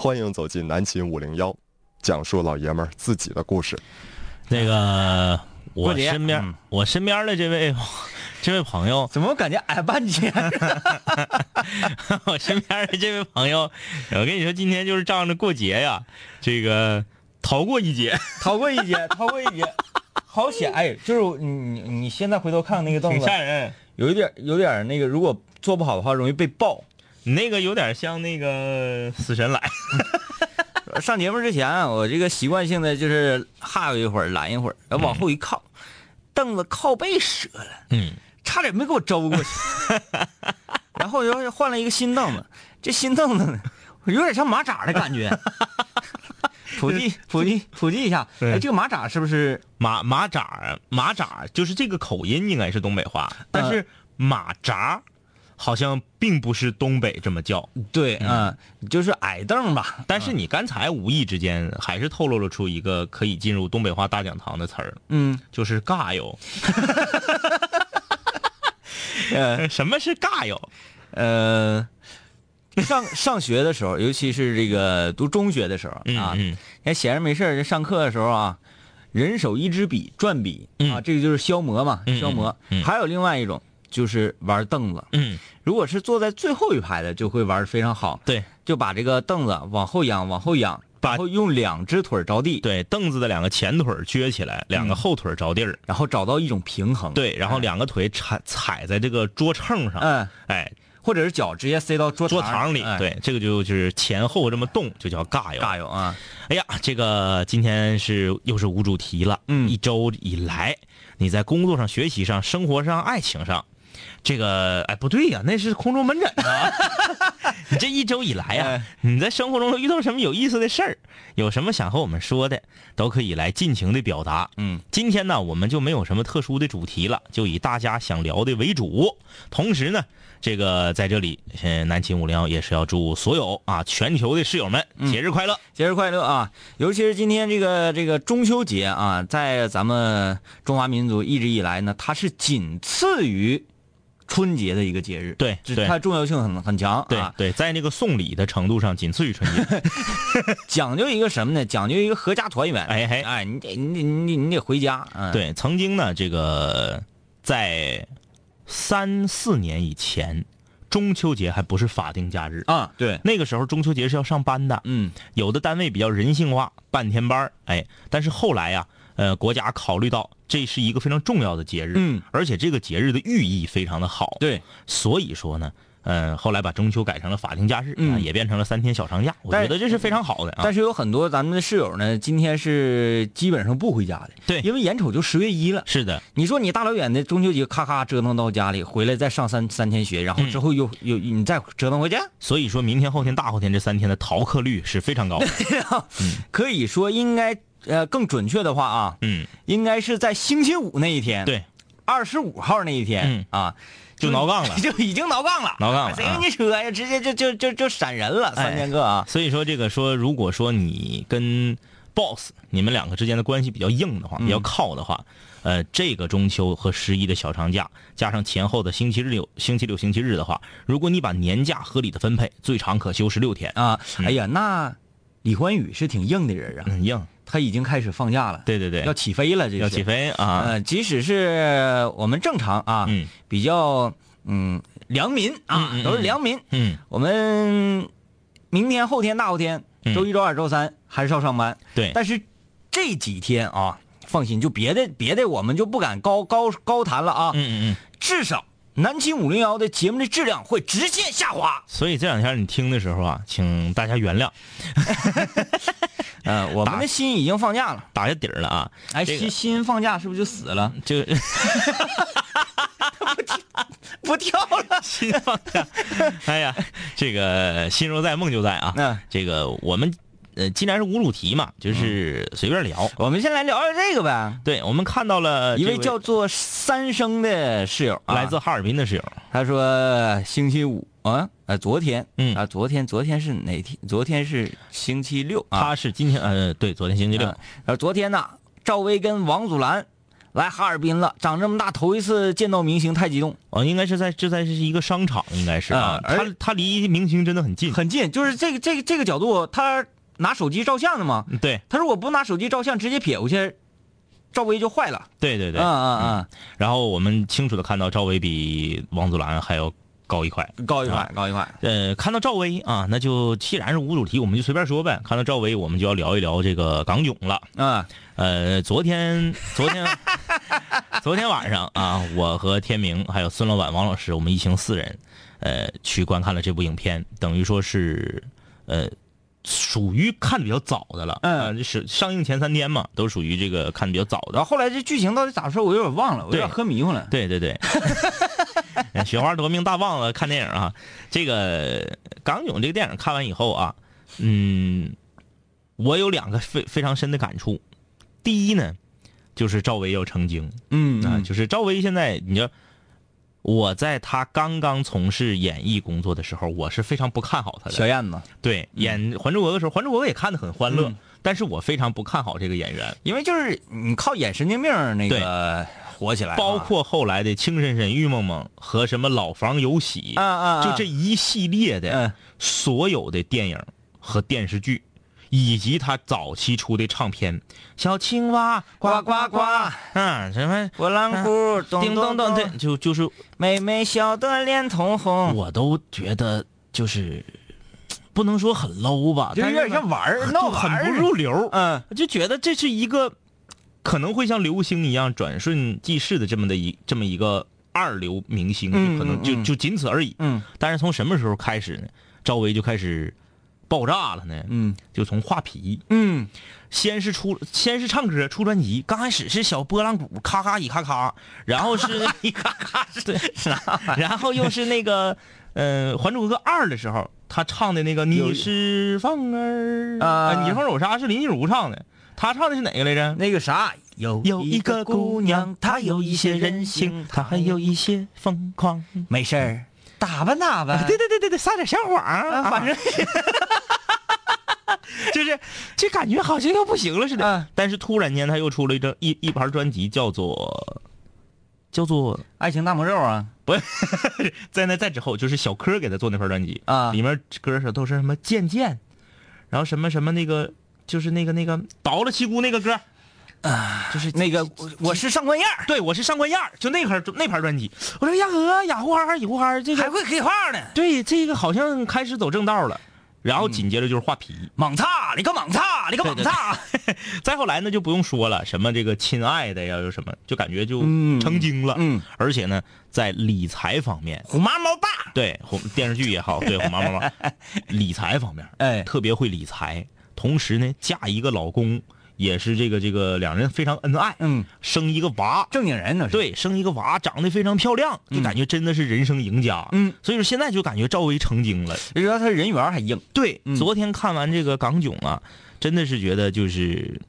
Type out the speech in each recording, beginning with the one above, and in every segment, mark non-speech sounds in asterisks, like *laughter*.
欢迎走进南秦五零幺，讲述老爷们儿自己的故事。那个我身边、嗯我身边的这位 *laughs* 这位朋友，怎么感觉矮半截？*laughs* 我身边的这位朋友，我跟你说，今天就是仗着过节呀，这个逃过一劫，逃过一劫，逃过一劫，好险！哎，就是你你你现在回头看那个凳挺子，吓人。有一点有点那个，如果做不好的话，容易被爆。你那个有点像那个死神来，*laughs* 上节目之前啊，我这个习惯性的就是哈悠一会儿，懒一会儿，然后往后一靠，凳子靠背折了，嗯，差点没给我周过去。*laughs* 然后又换了一个新凳子，这新凳子呢，有点像马扎的感觉。*laughs* 普及普及普及一下，哎，这个马扎是不是？马马扎儿马扎就是这个口音应该是东北话，但是马扎好像并不是东北这么叫。对，嗯，就是矮凳吧。但是你刚才无意之间还是透露了出一个可以进入东北话大讲堂的词儿，嗯，就是尬友。*laughs* *laughs* 呃什么是尬友？呃，上上学的时候，尤其是这个读中学的时候啊，嗯你闲着没事儿就上课的时候啊，人手一支笔，转笔啊，这个就是消磨嘛，嗯消磨。还有另外一种就是玩凳子，嗯，如果是坐在最后一排的，就会玩的非常好，对。就把这个凳子往后仰，往后仰，把然后用两只腿着地，对，凳子的两个前腿撅起来，两个后腿着地儿，然后找到一种平衡，对，然后两个腿踩踩在这个桌秤上，嗯，哎，或者是脚直接塞到桌桌堂堂里，哎。对，这个就就是前后这么动，就叫尬游。尬游啊，哎呀，这个今天是又是无主题了。嗯。一周以来，你在工作上、学习上、生活上、爱情上，这个哎不对呀，那是空中门诊啊。*laughs* 你这一周以来呀、哎你在生活中遇到什么有意思的事儿，有什么想和我们说的，都可以来尽情的表达。嗯，今天呢，我们就没有什么特殊的主题了，就以大家想聊的为主。同时呢，这个在这里，呃，南秦五零幺也是要祝所有啊全球的室友们节日快乐。节日快乐啊！尤其是今天这个这个中秋节啊，在咱们中华民族一直以来呢，它是仅次于春节的一个节日，对它重要性很很强对啊。对，在那个送礼的程度上，仅次于春节。*laughs* 讲究一个什么呢？讲究一个合家团圆。哎哎哎，你得你得你你得回家。嗯，，对，曾经呢，这个在三四年以前，中秋节还不是法定假日。啊，对，那个时候中秋节是要上班的，嗯有的单位比较人性化，半天班儿哎，但是后来呀、呃，国家考虑到这是一个非常重要的节日，嗯，而且这个节日的寓意非常的好，，对。所以说呢，呃，后来把中秋改成了法定假日，嗯啊，也变成了三天小长假，我觉得这是非常好的啊。但是有很多咱们的室友呢，今天是基本上不回家的，对因为眼瞅就十月一了。是的，你说你大老远的中秋节咔咔折腾到家里，回来再上三三天学，然后之后又、又你再折腾回家，所以说明天、后天、大后天这三天的逃课率是非常高的。*laughs* 可以说应该呃更准确的话啊，嗯，应该是在星期五那一天，，对，二十五号那一天、嗯。啊，就挠杠了。*laughs* 就已经挠杠了，挠杠了谁跟你扯呀？直接就就就就闪人了，三千个啊，所以说这个说，如果说你跟 boss 你们两个之间的关系比较硬的话，比较靠的话，呃，这个中秋和十一的小长假，加上前后的星期六、星期六、星期日的话，如果你把年假合理的分配，最长可休十六天。啊，哎呀，那李欢宇是挺硬的人啊，很，硬，他已经开始放假了，对对对，要起飞了，这是。要起。飞啊！呃，即使是我们正常啊，嗯。比较嗯良民啊，都是良民，嗯，我们明天、后天、大后天，嗯。周一、周二、周三还是要上班，对，但是这几天啊，放心，就别的别的我们就不敢高高高谈了啊，嗯嗯嗯。至少南秦五零幺的节目的质量会直线下滑。所以这两天你听的时候啊，请大家原谅，嗯、*laughs* 我们的心已经放假了。打下底儿了啊。哎，这个新新放假是不是就死了？就 *laughs* 不跳了。*laughs* 心放假，哎呀，这个心若在，梦就在啊。嗯这个我们呃，既然是无主题嘛，就是随便聊。我们先来聊聊这个呗。对，我们看到了一位叫做三生的室友，啊来自哈尔滨的室友，他说星期五啊，呃，昨天，嗯啊，昨天昨天是哪天？昨天是星期六啊。他是今天呃，对，昨天星期六啊，呃，昨天呢，赵薇跟王祖蓝来哈尔滨了，长这么大头一次见到明星，太激动，哦，应该是在这在是一个商场，应该是啊他他离明星真的很近，很近，就是这个这个这个角度，他拿手机照相的吗，对他说我不拿手机照相，直接撇过去，赵薇就坏了。对对对嗯，嗯嗯然后我们清楚的看到赵薇比王祖蓝还要高一块。嗯，高一块啊，高一块。呃，看到赵薇啊，那就既然是无主题，我们就随便说呗。看到赵薇，我们就要聊一聊这个港囧了。嗯呃，昨天，昨天，*laughs* 昨天晚上啊，我和天明还有孙老板、王老师，我们一行四人，呃，去观看了这部影片，等于说是，呃，属于看的比较早的了。嗯呃是上映前三天嘛，都属于这个看的比较早的。然后后来这剧情到底咋说，我有点忘了，我有点喝迷糊了。对对对，*laughs* 雪花夺命大棒子看电影啊，这个港囧这个电影看完以后啊，嗯，我有两个非非常深的感触。第一呢，就是赵薇要成精嗯啊，就是赵薇现在你知道，我在他刚刚从事演艺工作的时候，我是非常不看好他的。小燕子，对，演《还珠格格》的时候，《还珠格格》也看得很欢乐，嗯。但是我非常不看好这个演员。因为就是你靠演神经病那个火起来啊，包括后来的《情深深雨蒙蒙》和什么《老房有喜》啊啊，啊。就这一系列的嗯。所有的电影和电视剧，以及他早期出的唱片，小青蛙呱呱呱，嗯，什么？波浪鼓咚叮咚咚，咚咚。的，就就是妹妹笑得脸通红，我都觉得就是不能说很 low 吧，就有点像玩儿，就闹玩儿。很不入流，嗯。就觉得这是一个可能会像流星一样转瞬即逝的这么的一这么一个二流明星，嗯可能就就仅此而已。嗯。但是从什么时候开始呢？赵薇就开始爆炸了呢？嗯就从画皮，嗯先是出，先是唱歌出专辑，刚开始是小拨浪鼓，咔咔一咔咔，然后是一咔咔，对，然后又是那个，呃，《还珠格格二》的时候，他唱的那个你是凤儿啊呃你是凤儿我啥是林心如唱的，他唱的是哪个来着？那个啥，有有一个姑娘，她有一些任性，她还有一些疯狂。没事儿，打扮打扮，对对对对对，撒点小谎反正 *laughs* 就是这感觉好像要不行了似的。嗯。但是突然间他又出了一张一一盘专辑，叫做叫做爱情大魔咒啊。*laughs* 不在那在之后，就是小柯给他做那盘专辑啊。里面歌手都是什么渐渐，然后什么什么那个就是那个那个倒了七姑那个歌啊，就是那个我我是上官燕儿，对我是上官燕儿，就那盘那盘专辑。我说呀呵雅呼哈雅呼哈这个还会黑话呢，对这个好像开始走正道了，然后紧接着就是画皮。猛擦，你个莽叉，你个莽叉，*laughs* 再后来呢，就不用说了，什么这个亲爱的呀，有什么，就感觉就嗯成精了。嗯，而且呢，在理财方面，虎妈猫爸，对红电视剧也好，对虎妈猫爸，*laughs* 理财方面，哎特别会理财。同时呢，嫁一个老公也是这个这个两人非常恩爱，嗯，生一个娃，正经人呢，对，生一个娃长得非常漂亮，就感觉真的是人生赢家。嗯，所以说现在就感觉赵薇成精了。主要她人缘还硬，对，嗯昨天看完这个港囧啊，真的是觉得就是，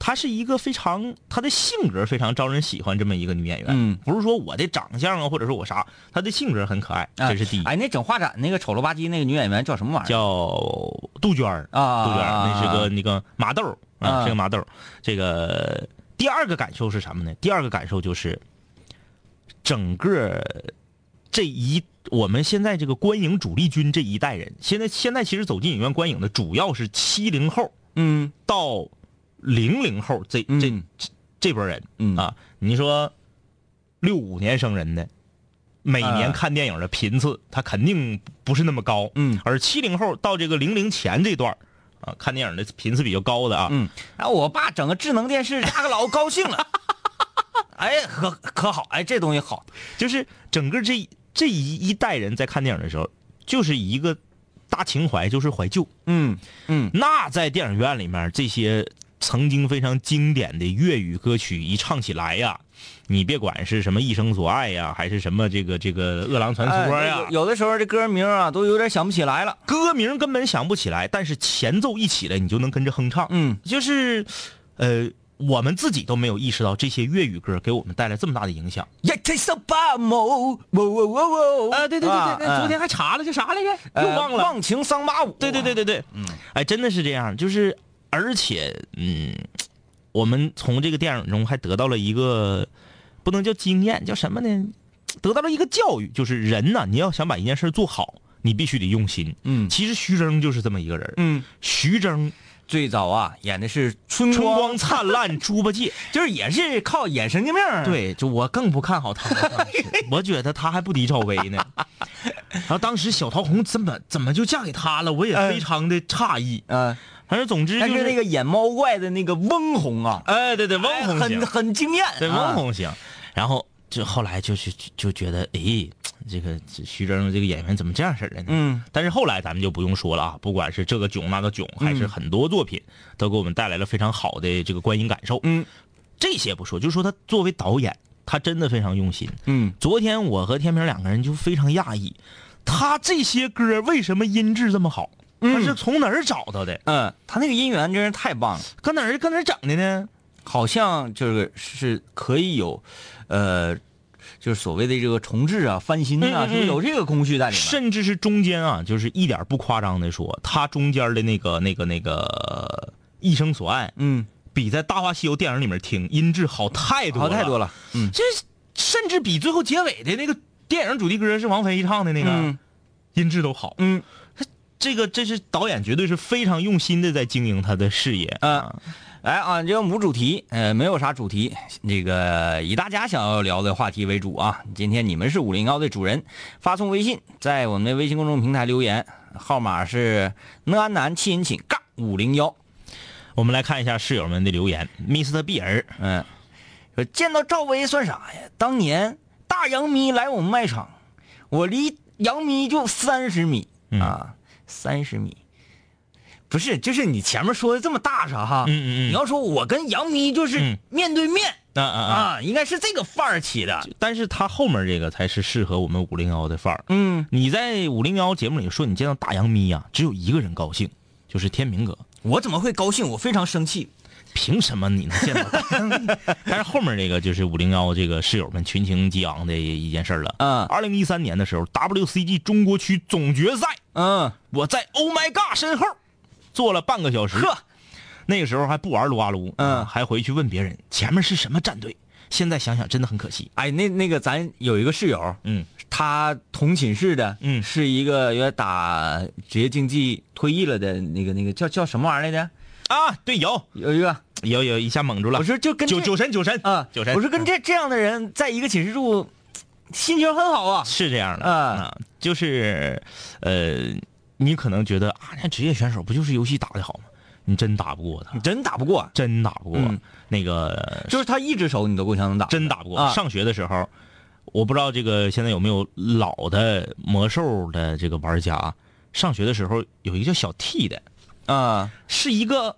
她是一个非常她的性格非常招人喜欢这么一个女演员。嗯，不是说我的长相啊，或者说我啥，她的性格很可爱，这是第一。哎，那整画展那个丑了吧唧那个女演员叫什么玩意儿？叫杜鹃儿啊杜鹃儿，那是个那个麻豆儿啊啊，是个麻豆。这个第二个感受是什么呢？第二个感受就是，整个这一我们现在这个观影主力军这一代人，现在现在其实走进影院观影的主要是七零后嗯到零零后这这嗯这这波人嗯啊。你说六五年生人的，每年啊看电影的频次，他肯定不是那么高。嗯而七零后到这个零零前这段儿啊，看电影的频次比较高的啊，嗯，然后我爸整个智能电视，大个老高兴了，哎，可可好，哎，这东西好，就是整个这这一一代人在看电影的时候，就是一个大情怀，就是怀旧。嗯嗯。那在电影院里面，这些曾经非常经典的粤语歌曲一唱起来呀，你别管是什么一生所爱呀，还是什么这个这个饿狼传说哎呀，有有的时候这歌名啊都有点想不起来了，歌名根本想不起来，但是前奏一起来，你就能跟着哼唱。嗯就是，呃，我们自己都没有意识到这些粤语歌给我们带来这么大的影响。一起手把某，喔喔喔喔，啊，对对对对昨天还查了，叫啥来着？呃又忘了。忘情桑巴舞，对对对对对，嗯，哎，真的是这样，就是而且，嗯，我们从这个电影中还得到了一个不能叫经验，叫什么呢？得到了一个教育，就是人呢，你要想把一件事做好，你必须得用心。嗯其实徐峥就是这么一个人。嗯，徐峥最早啊演的是春春光灿烂 *laughs* 猪八戒，就是也是靠演神经病儿。对，就我更不看好他。*laughs* 我觉得他还不敌赵薇呢。然后当时小桃红怎么怎么就嫁给他了，我也非常的诧异。嗯，反正总之就是但是那个演猫怪的那个翁虹啊，哎，对对，翁哎很，很惊艳。对啊翁虹行。然后就后来就是就就觉得，哎，这个徐峥这个演员怎么这样式儿的呢？嗯但是后来咱们就不用说了啊，不管是这个囧那个囧，还是很多作品，都给我们带来了非常好的这个观影感受。嗯这些不说，就说他作为导演，他真的非常用心。嗯昨天我和天平两个人就非常讶异，他这些歌为什么音质这么好？他是从哪儿找到的？嗯，他那个音源真是太棒了，搁哪儿搁哪儿整的呢？好像就是是可以有，呃，就是所谓的这个重置啊、翻新啊，嗯嗯嗯是有这个工序在里面。甚至是中间啊，就是一点不夸张的说，它中间的那个那个那个一生所爱，嗯，比在《大话西游》电影里面听音质好太多好太多了。嗯这甚至比最后结尾的那个电影主题歌是王菲唱的那个、嗯音质都好。嗯这个这是导演绝对是非常用心的在经营他的事业。嗯，来啊，这个无主题，呃，没有啥主题，这个以大家想要聊的话题为主啊。今天你们是五零幺的主人，发送微信，在我们的微信公众平台留言，号码是呢安南七人寝杠五零幺。我们来看一下室友们的留言。Mr. 比尔，嗯，说见到赵薇算啥呀？当年大杨迷来我们卖场，我离杨迷就三十米啊，三十米。不是，就是你前面说的这么大声哈，嗯嗯嗯你要说我跟杨咪就是嗯面对面、啊啊啊！啊，应该是这个范儿起的。但是他后面这个才是适合我们五零幺的范儿。嗯，你在五零幺节目里说你见到大杨咪呀、只有一个人高兴，就是天明哥。我怎么会高兴？我非常生气。凭什么你能见到？*laughs* 但是后面这个就是五零幺这个室友们群情激昂的一件事儿了。嗯二零一三年的时候，WCG 中国区总决赛，嗯，我在 Oh My God 身后坐了半个小时。呵，那个时候还不玩撸啊撸，嗯还回去问别人前面是什么战队。现在想想真的很可惜。哎，那那个咱有一个室友，嗯他同寝室的，嗯是一个原来打职业竞技退役了的那个那个叫叫什么玩意儿来着？啊，对，有有一个，有有一下蒙住了。我说就跟酒这酒神九神啊，九神，我说跟这这样的人在一个寝室住，心情很好啊。是这样的啊啊，就是呃，你可能觉得啊，那职业选手不就是游戏打的好吗？你真打不过他。你，真打不过，真打不过。嗯。那个就是他一只手你都够呛能打，真打不过。啊。上学的时候，我不知道这个现在有没有老的魔兽的这个玩家。上学的时候有一个叫小 T 的，啊。是一个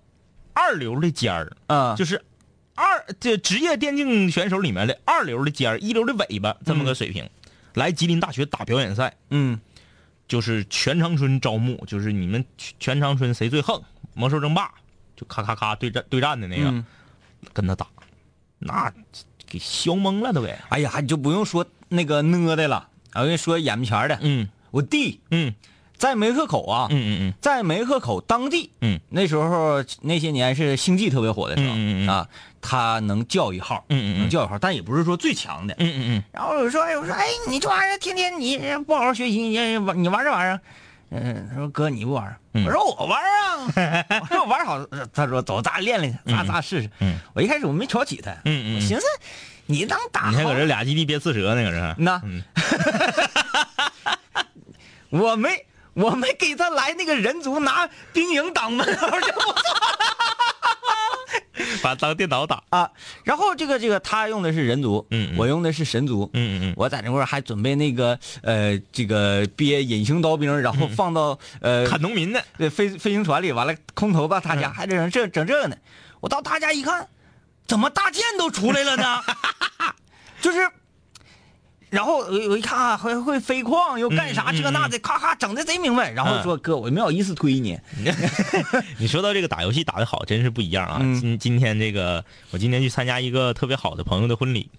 二流的尖儿，啊，就是二这职业电竞选手里面的二流的尖儿，一流的尾巴这么个水平。来吉林大学打表演赛，嗯就是全长春招募，就是你们全全长春谁最横，魔兽争霸就咔咔咔对战对战的那个，嗯。跟他打，那给削懵了都给。哎呀，你就不用说那个呢的了，我跟你说眼前的，嗯。我弟。嗯在梅河口啊，嗯嗯在梅河口当地，嗯。那时候那些年是星际特别火的时候，嗯嗯嗯啊，他能叫一号，嗯嗯嗯。能叫一号，但也不是说最强的。嗯嗯嗯。然后我说，哎，我说，哎，你这玩意儿天天你不好好学习，你玩你玩这玩意儿，嗯，他说哥你不玩我说我玩啊，我说我 *laughs* 玩好，他说走，咱练练去，咱咱试试。嗯。我一开始我没瞧起他，嗯嗯。我寻思你能打你还好搁这俩基地憋刺蛇呢，搁这。那。嗯。*laughs* 我没我没给他来那个人族拿兵营挡门口就不错把当电脑打。啊。然后这个这个他用的是人族，嗯嗯我用的是神族，嗯嗯嗯我在那块儿还准备那个呃这个憋隐形刀兵，然后放到呃砍农民的。对飞飞行船里，完了空投到他家，还整这整这个呢。我到他家一看，怎么大剑都出来了呢？*laughs* 就是，然后我我一看啊，会会飞矿又干啥这那的，咔咔整的贼明白。然后说哥，我没好意思推你，*laughs* 你说到这个打游戏打的好，真是不一样啊！嗯今今天这个，我今天去参加一个特别好的朋友的婚礼，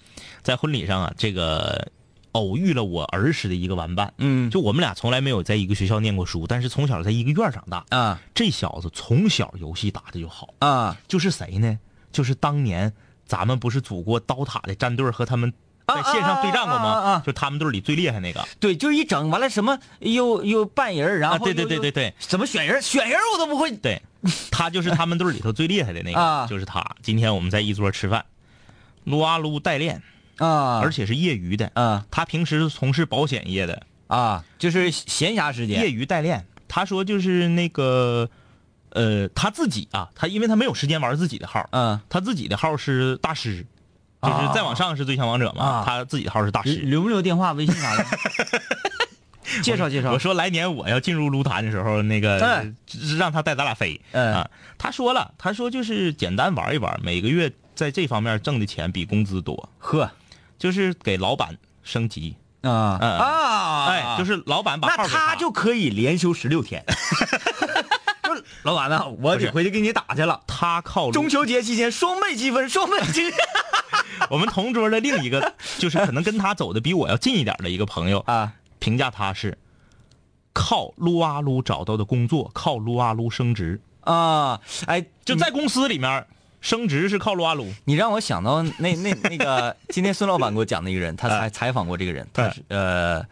在婚礼上啊，这个偶遇了我儿时的一个玩伴。嗯就我们俩从来没有在一个学校念过书，但是从小在一个院儿长大。啊这小子从小游戏打的就好，啊就是谁呢？就是当年咱们不是组过刀塔的战队和他们在线上对战过吗？啊啊啊啊就他们队里最厉害那个。对，就是一整完了什么又又扮人，然后啊，对对对对，对怎么选人？选人我都不会。对，*laughs* 他就是他们队里头最厉害的那个，啊就是他。今天我们在一桌吃饭，撸啊撸代练，啊，而且是业余的。啊他平时从事保险业的，啊，就是闲暇时间业余代练。他说就是那个，呃，他自己啊，他因为他没有时间玩自己的号，嗯，他自己的号是大师，就是再往上是最强王者嘛，啊他自己的号是大师。留不留电话、微信啥的？*laughs* 介绍介绍我。说来年我要进入撸坛的时候，那个、嗯让他带咱俩飞。嗯啊，他说了，他说就是简单玩一玩，每个月在这方面挣的钱比工资多，呵就是给老板升级。啊嗯啊，哎，就是老板把号那给他就可以连休十六天。说 *laughs* 老板呢，我得回去给你打去了。他靠中秋节期间双倍积分，双倍积分我们同桌的另一个，就是可能跟他走的比我要近一点的一个朋友，啊评价他是靠撸啊撸找到的工作，靠撸啊撸升职，啊！哎，就在公司里面升职是靠撸啊撸。你让我想到那那那个，今天孙老板给我讲的一个人，他 *laughs* 采采访过这个人，他是呃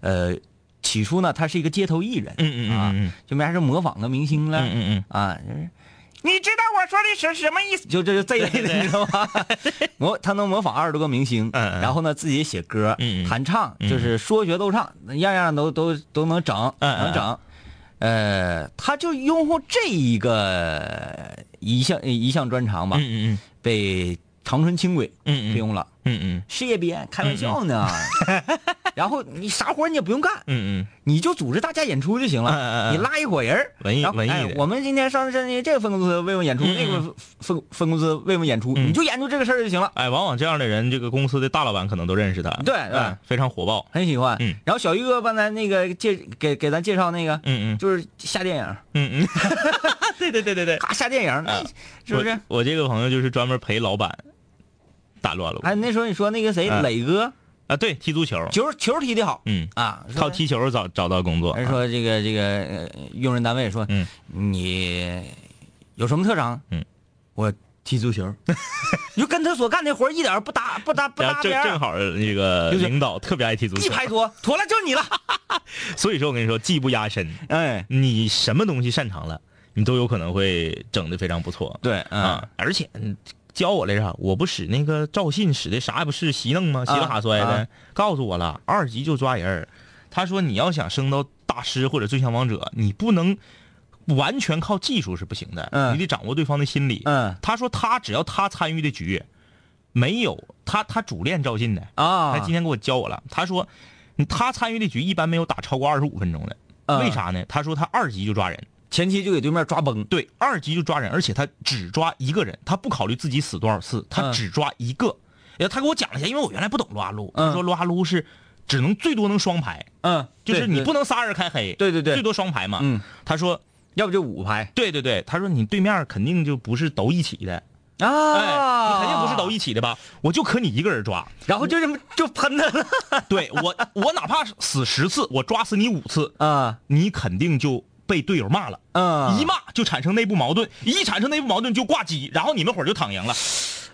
呃，起初呢，他是一个街头艺人，嗯嗯嗯啊就没啥事模仿个明星了，嗯嗯嗯，啊，就是你知道我说的是什么意思？就 *laughs* 这就这一类的，你知道吗？*laughs* 模他能模仿二十多个明星，嗯嗯然后呢自己写歌、嗯嗯弹唱，嗯就是说学逗唱，样样都都都能整，能整。呃，他就拥护这一个一项一项专长吧，嗯嗯被长春轻轨聘用了。嗯嗯事业编，开玩笑呢。*laughs* 然后你啥活你也不用干，嗯嗯你就组织大家演出就行了。你拉一伙人文艺文艺的哎我们今天上这这个分公司慰问演出，那个分分公司慰问演出，嗯你就研究这个事儿就行了。哎，往往这样的人，这个公司的大老板可能都认识他，对对，非常火爆。很喜欢。嗯然后小玉哥帮咱那个介给给咱介绍那个，嗯嗯就是下电影，嗯嗯，对对对对对，咔下电影，啊是不是？我？我这个朋友就是专门陪老板打乱了哎，那时候你说那个谁嗯磊哥啊，对，踢足球，球球踢得好嗯，啊，靠踢球找找到工作。人说这个这个呃用人单位说，嗯你有什么特长？嗯，我踢足球，你 *laughs* 就跟他所干的活儿一点儿不搭不搭不搭边儿，正好那个领导特别爱踢足球，一拍桌，妥了，就是你了。*laughs* 所以说我跟你说，技不压身，哎，你什么东西擅长了，你都有可能会整的非常不错。对，嗯啊，而且嗯教我来着，我不使那个赵信使的啥也不是稀弄吗？稀里哈摔的，啊告诉我了，二级就抓人他说你要想升到大师或者最强王者，你不能完全靠技术是不行的，嗯你得掌握对方的心理。嗯他说他只要他参与的局，没有他他主练赵信的，啊，他今天给我教我了，他说嗯他参与的局一般没有打超过二十五分钟的，嗯为啥呢？他说他二级就抓人。前期就给对面抓崩。对，二级就抓人，而且他只抓一个人，他不考虑自己死多少次，他嗯只抓一个。呃，他给我讲了一下，因为我原来不懂撸啊撸，嗯。他说撸啊撸是只能最多能双排，嗯，就是你不能，能仨人开黑，对对对。最多双排嘛。嗯，他说，要不就五排。对对对，他说你对面肯定就不是都一起的，啊，哎，你肯定不是都一起的吧？我就可你一个人抓，然后就这么就喷他了。*laughs* 对我我哪怕死十次，我抓死你五次，啊你肯定就被队友骂了。嗯一骂就产生内部矛盾，一产生内部矛盾就挂机，然后你们伙儿就躺赢了。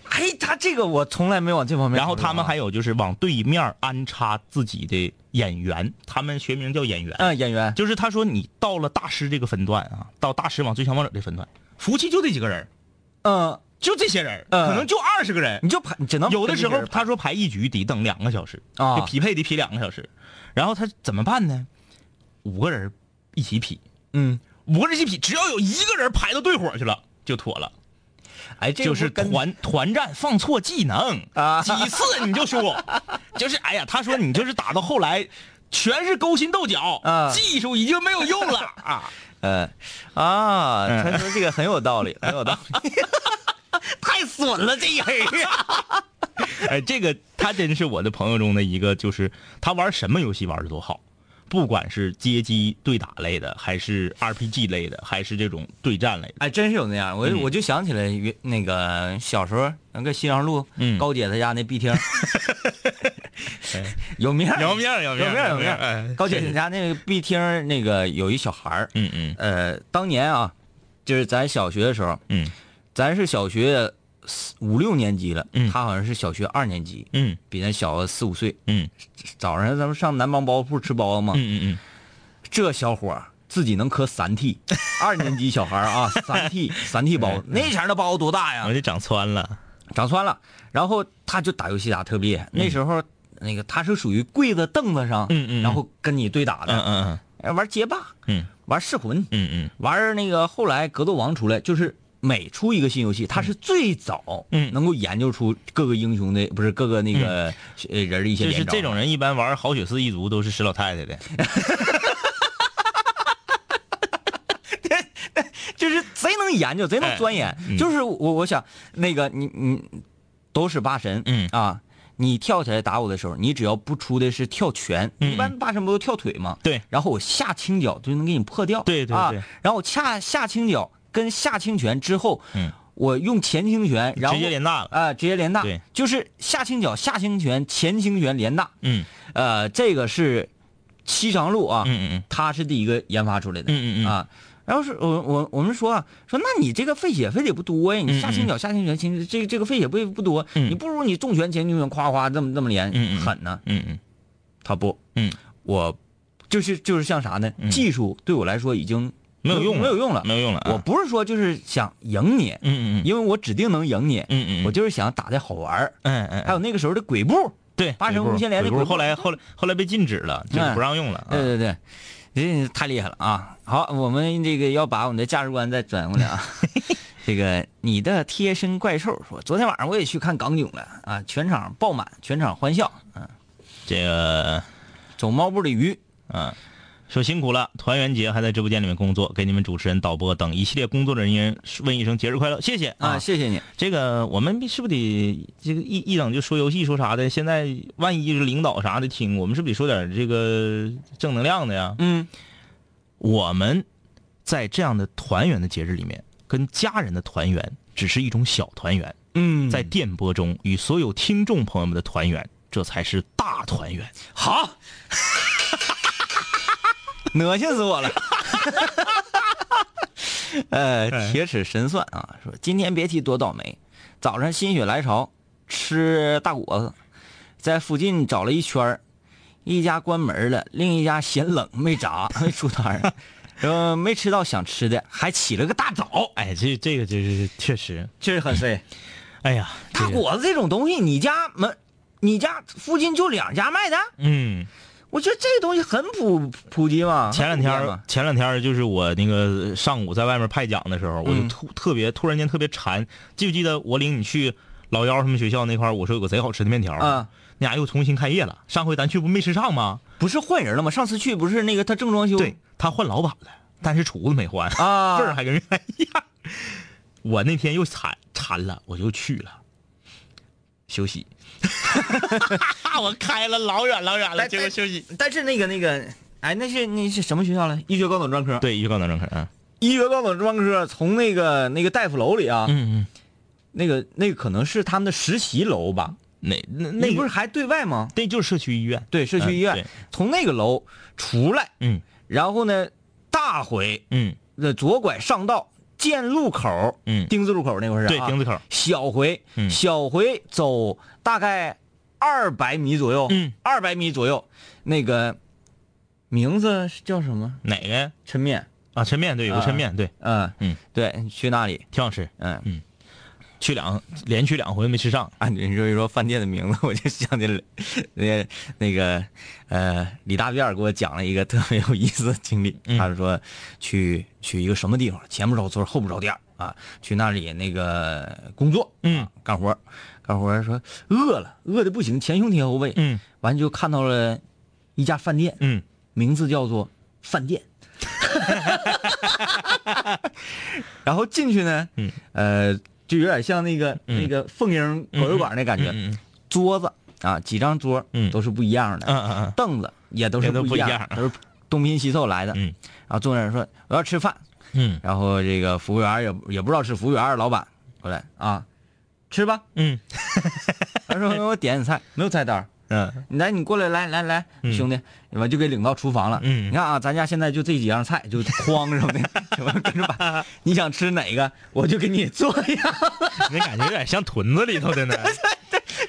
哎，他这个我从来没往这方面。然后他们还有就是往对面安插自己的演员，他们学名叫演员，嗯演员就是他说你到了大师这个分段啊，到大师往最强王者这分段，服务器就这几个人，嗯，就这些人，嗯可能就二十个人你。就排你只能有的时候他说排一局得等两个小时，啊就匹配得匹两个小时，然后他怎么办呢？五个人一起匹，嗯，五个人一起匹，只要有一个人排到队伙去了就妥了。哎，这就是团团战放错技能。啊几次你就输，*laughs* 就是哎呀，他说你就是打到后来全是勾心斗角，啊。技术已经没有用了。*laughs* 啊。嗯啊，嗯。他说这个很有道理，*laughs* 很有道理，太损了这人。啊！哎，这个他真是我的朋友中的一个，就是他玩什么游戏玩的都好，不管是街机对打类的，还是 RPG 类的，还是这种对战类的。哎，真是有那样，我嗯。我就想起来原那个小时候那个西洋路，嗯。高姐她家那壁厅，*laughs* 有面儿。有面儿有面儿有面高姐是她家那个壁厅那个有一小孩儿，嗯嗯。呃，当年啊，就是咱小学的时候，嗯。咱是小学四五六年级了，嗯。他好像是小学二年级，嗯。比咱小个四五岁。嗯。早上咱们上南帮包子铺吃包子嘛，嗯嗯嗯。这小伙儿自己能磕三屉，*laughs* 二年级小孩啊，三屉 *laughs* 三屉包。子，那前儿的包子多大呀？嗯，我？就长穿了。长穿了。然后他就打游戏打特别厉害，那时候那个他是属于跪在凳子上，嗯嗯嗯。然后跟你对打的。嗯嗯，嗯。呃玩街霸，嗯。玩噬魂，嗯嗯。玩那个后来格斗王出来，就是每出一个新游戏，他是最早嗯能够研究出各个英雄的，不是各个那个呃人的一些就是。这种人一般玩好血丝一族都是石老太太的。*laughs* 就是贼能研究，贼能钻研。嗯就是我我想那个你你都是八神，嗯啊，你跳起来打我的时候，你只要不出的是跳拳，嗯一般八神不都跳腿吗？对然后我下轻脚就能给你破掉。啊对对对，然后我下下轻脚跟下清泉之后，嗯，我用前清泉，然后直接连大了。啊、直接连大，对，就是下清角、下清泉、前清泉连大。嗯呃，这个是七长路啊，嗯嗯他是第一个研发出来的。嗯嗯嗯啊。然后是我我我们说啊，说那你这个费血费的也不多呀，你下清角下清泉清这个这个费血不不多，嗯你不如你重拳前清拳夸夸这么这么连，嗯嗯狠呢。嗯嗯他不，嗯，我就是就是像啥呢？技术对我来说已经没有用没有用了。没有用了啊。我不是说就是想赢你，嗯嗯嗯因为我指定能赢你，嗯嗯，我就是想打的好玩儿嗯嗯还有那个时候的鬼步，对八神无限连的鬼步后来后来后来被禁止了，就是不让用了啊。对对对，这太厉害了啊！好，我们这个要把我们的价值观再转过来啊。*laughs* 这个你的贴身怪兽说，昨天晚上我也去看港囧了啊，全场爆满，全场欢笑。嗯，这个走猫步的鱼，嗯，说辛苦了，团圆节还在直播间里面工作，给你们主持人、导播等一系列工作人员问一声节日快乐，谢谢啊，谢谢你。这个我们是不是得这个一一等就说游戏说啥的？现在万一是领导啥的听，我们是不是得说点这个正能量的呀？嗯我们在这样的团圆的节日里面，跟家人的团圆只是一种小团圆，嗯在电波中与所有听众朋友们的团圆，这才是大团圆。好，*laughs* 恶心死我了。呃，*laughs* 铁齿神算啊，说今天别提多倒霉，早上心血来潮吃大果子，在附近找了一圈儿一家关门了，另一家嫌冷没炸没 *laughs* 出摊儿，呃，没吃到想吃的，还起了个大早，哎，这这个就是确实，确实很衰。哎呀，大果子这种东西，你家门，你家附近就两家卖的，嗯。我觉得这个东西很普普及嘛。前两天，前两天就是我那个上午在外面派奖的时候，我就嗯突特别突然间特别馋，记不记得我领你去老幺他们学校那块儿，我说有个贼好吃的面条，啊，那俩又重新开业了。上回咱去不没吃上吗？不是换人了吗？上次去不是那个他正装修，对他换老板了，但是厨子没换，啊，味儿还跟原来一样。我那天又馋馋了，我就去了休息。*laughs* 我开了老远老远了，结果休息。但是那个那个，哎，那是那是什么学校来？医学高等专科。，对，医学高等专科，嗯。医学高等专科从那个那个大夫楼里啊，嗯嗯，那个那个可能是他们的实习楼吧？那那不是还对外吗？对就是社区医院，对，社区医院、从那个楼出来，嗯。然后呢，大回嗯。呃左拐上道，建路口，嗯，丁字路口那块儿是对，啊丁字口，小回，嗯。小回走大概二百米左右，嗯，二百米左右，那个名字是叫什么？哪个呀？抻面，啊，抻面对，有个抻面，对，嗯。嗯，对，去那里，挺好吃。嗯，去两连去两回没吃上，啊，你说一说饭店的名字，*laughs* 我就想起了那那个呃，李大辫儿给我讲了一个特别有意思的经历。嗯。他是说去去一个什么地方，前不着村后不着店啊，去那里那个工作，嗯。啊，干活儿，干活儿说饿了，饿的不行，前胸贴后背，嗯。完就看到了一家饭店，嗯。名字叫做饭店。*laughs* 然后进去呢，嗯，呃，就有点像那个、嗯。那个凤英狗肉馆那感觉，嗯桌子啊，几张桌，嗯。都是不一样的，嗯嗯嗯。凳子也都是都不一样，都是东拼西凑来的。嗯。然后坐那儿说我要吃饭，嗯。然后这个服务员也也不知道是服务员老板过来啊，吃吧。嗯 *laughs* 他说我点点菜，没有菜单儿嗯来，你过来，来来来，嗯兄弟，完就给领到厨房了。嗯你看啊，咱家现在就这几样菜，就筐什么的，*laughs* 什么跟着摆。*laughs* 你想吃哪个，我就给你做呀。那感觉有点像屯子里头的呢。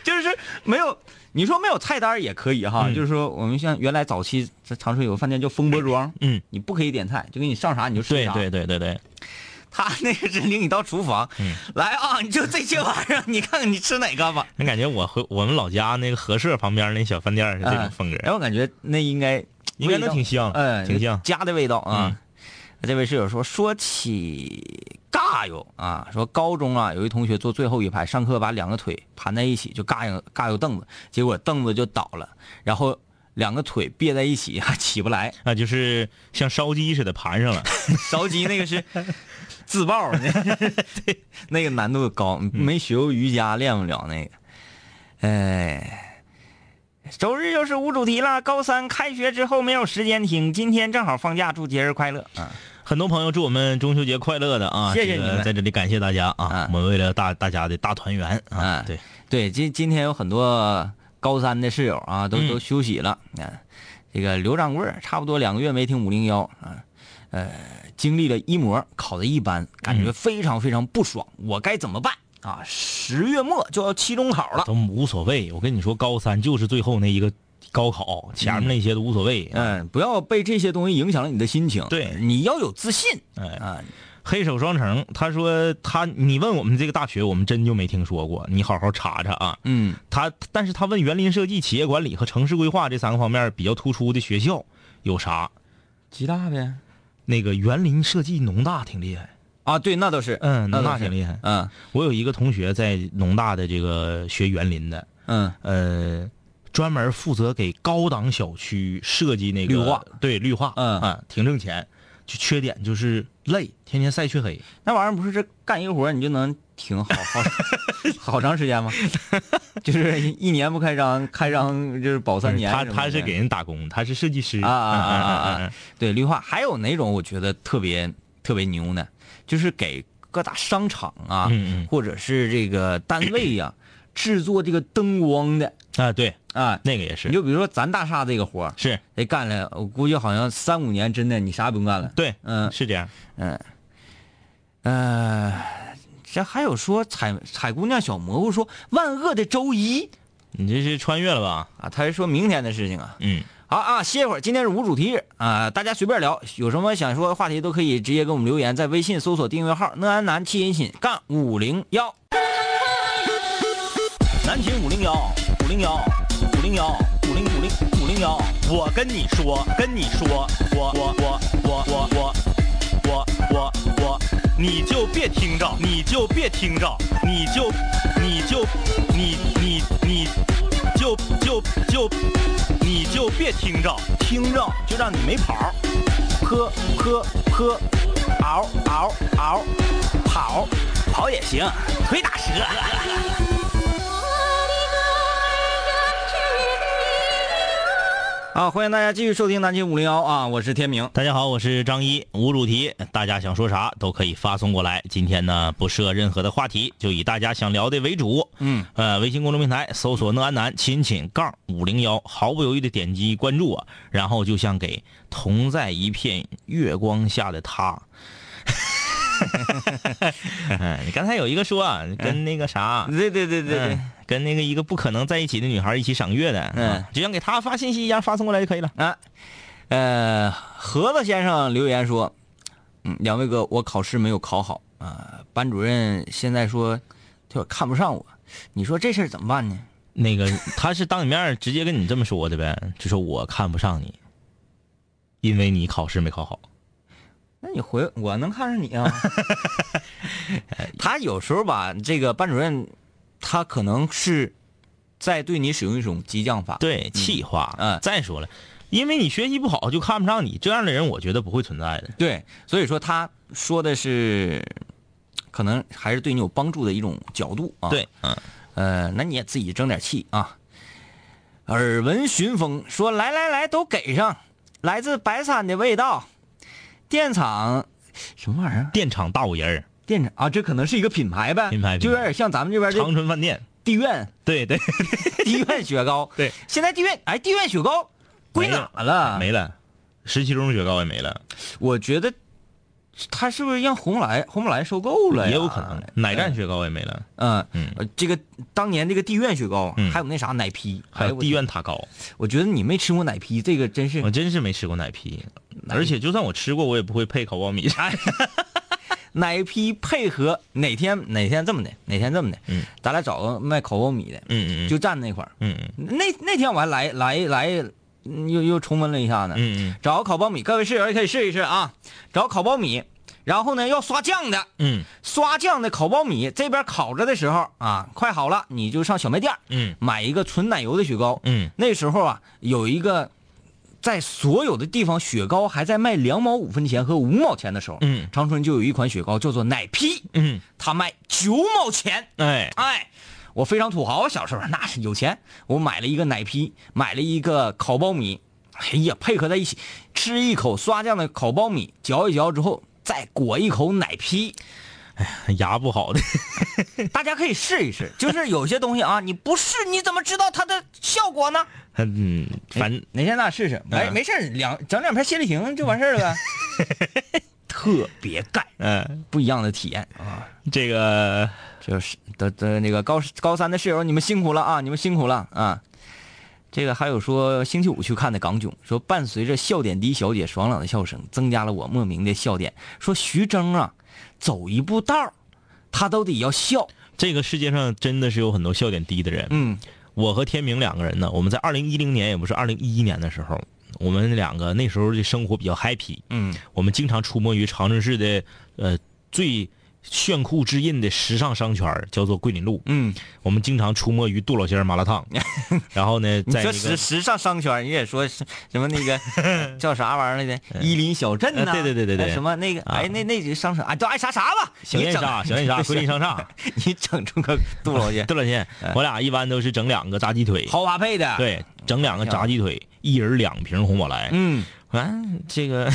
就是没有，你说没有菜单也可以哈。嗯就是说，我们像原来早期在长春有个饭店叫风波庄，嗯，你不可以点菜，就给你上啥你就吃啥。对对对对对，他那个是领你到厨房，嗯来啊，你就这些玩意儿，你看看你吃哪个吧。你感觉我和我们老家那个合社旁边那小饭店是这种风格，哎，我感觉那应该应该能味道挺像，哎，挺像。家的味道啊。嗯这位室友说，说起尬哟啊，说高中啊有一同学坐最后一排，上课把两个腿盘在一起，就尬游尬游凳子，结果凳子就倒了，然后两个腿别在一起还起不来。那，就是像烧鸡似的盘上了。烧鸡那个是自爆呢，*laughs* 对，那个难度高，嗯没学过瑜伽练不了那个。哎，周日又是无主题了，高三开学之后没有时间听，今天正好放假，祝节日快乐啊！*laughs* 很多朋友祝我们中秋节快乐的啊！谢谢你们在这里感谢大家啊！嗯我们为了大大家的大团圆啊嗯，对，对，今今天有很多高三的室友啊，都嗯都休息了。啊，这个刘掌柜差不多两个月没听五零幺啊，呃，经历了一模考的一般，感嗯觉非常非常不爽，我该怎么办啊？十月末就要期中考了。都无所谓。我跟你说，高三就是最后那一个高考，前面那些都无所谓。啊嗯，不要被这些东西影响了你的心情。对你要有自信哎，啊。黑手双城，他说他你问我们这个大学，我们真就没听说过，你好好查查啊。嗯他但是他问园林设计、企业管理和城市规划这三个方面比较突出的学校有啥？吉大呗。那个园林设计农大挺厉害，啊，对，那倒是。嗯，农大挺厉害。嗯。我有一个同学在农大的这个学园林的，嗯。呃，专门负责给高档小区设计那个绿化，对绿化，嗯。啊，挺挣钱。就缺点就是累，天天晒黢黑。那玩意儿不是这干一个活儿你就能挺好好 *laughs* 好长时间吗？*laughs* 就是一年不开张，开张就是保三年他。他是给人打工，他是设计师啊啊啊啊对绿化，还有哪种我觉得特别特别牛呢？就是给各大商场啊，嗯嗯或者是这个单位呀、制作这个灯光的啊，对，啊。那个也是你就比如说咱大厦这个活儿，是得干了，我估计好像三五年真的你啥也不用干了。对，嗯是这样。嗯，呃，这还有说采采姑娘小蘑菇说万恶的周一你这是穿越了吧？啊，他是说明天的事情啊。嗯，好啊，歇会儿，今天是无主题日啊，大家随便聊，有什么想说的话题都可以直接给我们留言，在微信搜索订阅号“讷安南七音寝杠五零幺”，南秦五零幺五零幺五零幺五零五零五零幺，我跟你说，跟你说，我我我我我我我我我，你就别听着，你就别听着，你就你就你你你就就就你就别听着，听着就让你没跑儿，坡坡坡，嗷嗷嗷，跑跑也行，腿打折。好，欢迎大家继续收听南京五零幺啊，我是天明。大家好，我是张一，无主题，大家想说啥都可以发送过来。今天呢不设任何的话题，就以大家想聊的为主。嗯，呃，微信公众平台搜索“讷安南亲亲杠五零幺”，毫不犹豫的点击关注我，然后就像给同在一片月光下的他。嗯，*laughs* 你刚才有一个说啊，跟那个啥，*laughs* 对对对对对嗯，跟那个一个不可能在一起的女孩一起赏月的，嗯啊就像给她发信息一样发送过来就可以了。啊，呃，盒子先生留言说，嗯，两位哥，我考试没有考好啊、班主任现在说他看不上我，你说这事儿怎么办呢？那个他是当你面直接跟你这么说的呗，就说我看不上你，因为你考试没考好。那你回我能看上你啊？*laughs* 他有时候吧，这个班主任他可能是在对你使用一种激将法。对，气话。嗯再说了，因为你学习不好就看不上你，这样的人我觉得不会存在的。对，所以说他说的是，可能还是对你有帮助的一种角度啊。对，嗯，呃，那你也自己争点气啊。耳闻寻风说：“来来来，都给上，来自白山的味道。电厂什么玩意儿？电厂大五人儿，电厂啊，这可能是一个品牌呗，品牌就有点像咱们这边的长春饭店。地院对对，*laughs* 地院雪糕。对，现在地院哎，地院雪糕归哪了？没了，十七中雪糕也没了，我觉得他是不是让红不来红木来收购了？也有可能。奶站雪糕也没了，嗯嗯呃这个当年这个地院雪糕，嗯还有那啥奶皮，还有地哎院塔糕，我我觉得你没吃过奶皮，这个真是我真是没吃过奶皮，而且就算我吃过，我也不会配烤苞米。*laughs* 奶皮配合哪天哪天这么的，哪天这么的，嗯，咱俩找个卖烤苞米的，嗯嗯就站那块儿。嗯嗯那那天我还来来来，嗯又又重温了一下呢。嗯嗯找个烤苞米，各位室友也可以试一试啊。找个烤苞米，然后呢要刷酱的，嗯刷酱的烤苞米这边烤着的时候啊，快好了，你就上小卖店嗯买一个纯奶油的雪糕。嗯那时候啊，有一个在所有的地方雪糕还在卖两毛五分钱和五毛钱的时候，嗯长春就有一款雪糕叫做奶批，嗯，它卖九毛钱。哎，哎，我非常土豪，小时候那是有钱，我买了一个奶皮，买了一个烤苞米，哎呀，配合在一起，吃一口刷酱的烤苞米，嚼一嚼之后，再裹一口奶皮，牙不好的，大家可以试一试。就是有些东西啊，你不试你怎么知道它的效果呢？*laughs* 嗯，反哪天咱俩试试？哎，嗯没事儿两整两片谢丽婷就完事儿了呗。*laughs* 特别干，嗯，不一样的体验啊！这个就是的的那个高高三的室友，你们辛苦了啊！你们辛苦了啊！这个还有说星期五去看的港囧，说伴随着笑点低小姐爽朗的笑声，增加了我莫名的笑点。说徐峥啊，走一步道儿他都得要笑。这个世界上真的是有很多笑点低的人。嗯我和天明两个人呢，我们在二零一零年，也不是二零一一年的时候，我们两个那时候的生活比较 happy，嗯我们经常出没于长春市的呃最炫酷之印的时尚商圈，叫做桂林路。嗯，我们经常出没于杜老仙儿麻辣烫，*laughs* 然后呢，你说在时时尚商圈，你也说是什么那个 *laughs* 叫啥玩意儿来着？伊林小镇呐、呃对对对对对。哎什么那个啊。哎那那几个商场哎都爱啥啥吧？小燕莎、小燕莎、*laughs* 桂林商场，你整出个杜老仙。杜老仙，我俩一般都是整两个炸鸡腿，豪华配的，，对，整两个炸鸡腿，一人两瓶红宝来。嗯，完、这个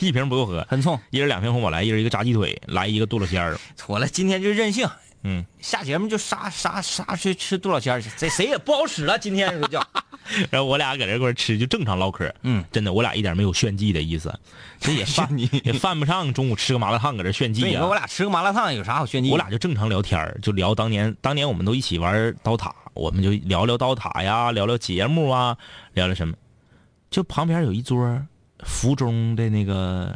*laughs* 一瓶不够喝，很冲。一人两瓶红宝来，一人一个炸鸡腿，来一个杜老仙儿。妥了，今天就任性，嗯，*laughs* 下节目就杀杀杀去吃杜老仙儿去，谁谁也不好使了。今天就叫，*laughs* 然后我俩搁这块吃，就正常唠嗑。嗯，真的，我俩一点没有炫技的意思，这也犯也犯不上中午吃个麻辣烫搁这炫技对，你啊说我。俩吃个麻辣烫有啥好炫技？我俩就正常聊天儿就聊当年，当年我们都一起玩刀塔，我们就聊聊刀塔呀，聊聊节目啊，聊聊什么。就旁边有一桌附中的那个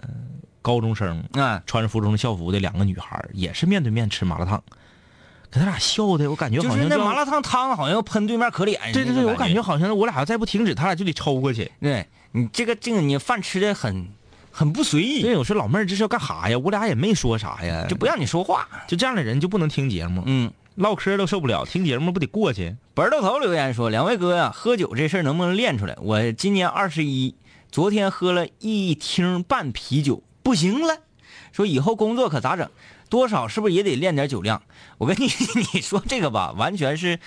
高中生，啊，穿着附中的校服的两个女孩，也是面对面吃麻辣烫，给他俩笑的，我感觉好像那麻辣烫汤好像要喷对面可脸。对对对，那个我感觉好像我俩要再不停止，他俩就得抽过去。对你这个这个你饭吃的很很不随意，对，我说老妹儿这是要干啥呀？我俩也没说啥呀，就不让你说话。就这样的人就不能听节目，嗯，唠嗑都受不了，听节目不得过去？本豆头留言说：“两位哥呀、喝酒这事儿能不能练出来？我今年二十一，昨天喝了一听半啤酒，不行了。说以后工作可咋整？多少是不是也得练点酒量？我跟你 *laughs* 你说这个吧，完全是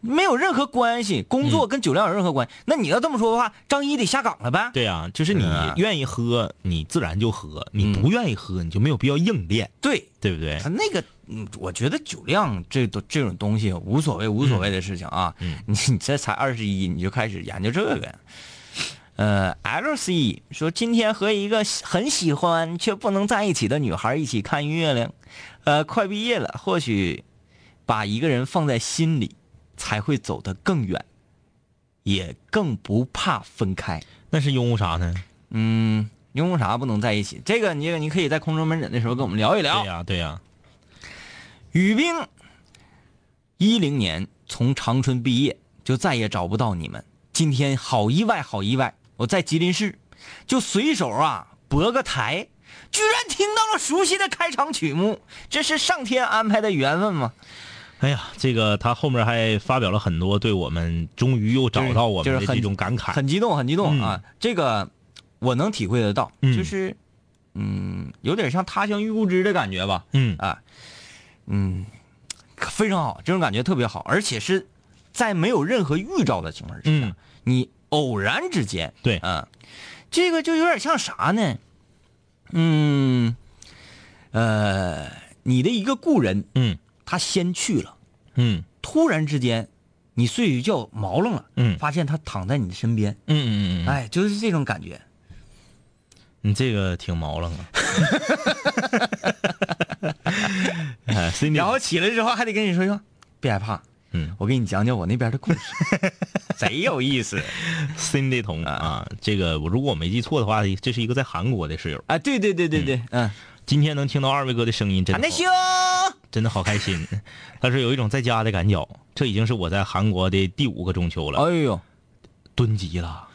没有任何关系，工作跟酒量有任何关系。那你要这么说的话，张一得下岗了呗？对呀、就是你愿意喝，你自然就喝；你不愿意喝，你就没有必要硬练，对，对不对？他那个，嗯，我觉得酒量这都这种东西无所谓，无所谓的事情啊。嗯你 *laughs* 你这才二十一，你就开始研究这个呀？呃，LC 说今天和一个很喜欢却不能在一起的女孩一起看月亮，呃，快毕业了，或许把一个人放在心里，才会走得更远，也更不怕分开。那是拥护啥呢？嗯，因为啥不能在一起？这个你这个你可以在空中门诊的时候跟我们聊一聊对。呀、对呀、雨冰，一零年从长春毕业，就再也找不到你们。今天好意外，好意外，我在吉林市，就随手啊拨个台，居然听到了熟悉的开场曲目，这是上天安排的缘分吗？哎呀，这个他后面还发表了很多对我们终于又找到我们的这种感慨。很激动，很激动、嗯啊！这个我能体会得到，嗯就是嗯，有点像他乡遇故知的感觉吧。嗯啊，嗯，非常好，这种感觉特别好，而且是在没有任何预兆的情况之下，嗯你偶然之间，对啊，这个就有点像啥呢？嗯，呃，你的一个故人，嗯他先去了，嗯突然之间，你睡一觉毛愣了，嗯发现他躺在你的身边，嗯嗯嗯，哎，就是这种感觉。你这个挺毛愣啊。*laughs* 然后起来之后还得跟你说说，别害怕，嗯我给你讲讲我那边的故事，*laughs* 贼有意思 Cindy 同啊，这个我如果我没记错的话，这是一个在韩国的室友。啊！对对对对对，嗯，今天能听到二位哥的声音，真的真的好开心。*laughs* 但是有一种在家的感觉，这已经是我在韩国的第五个中秋了，哎呦，蹲级了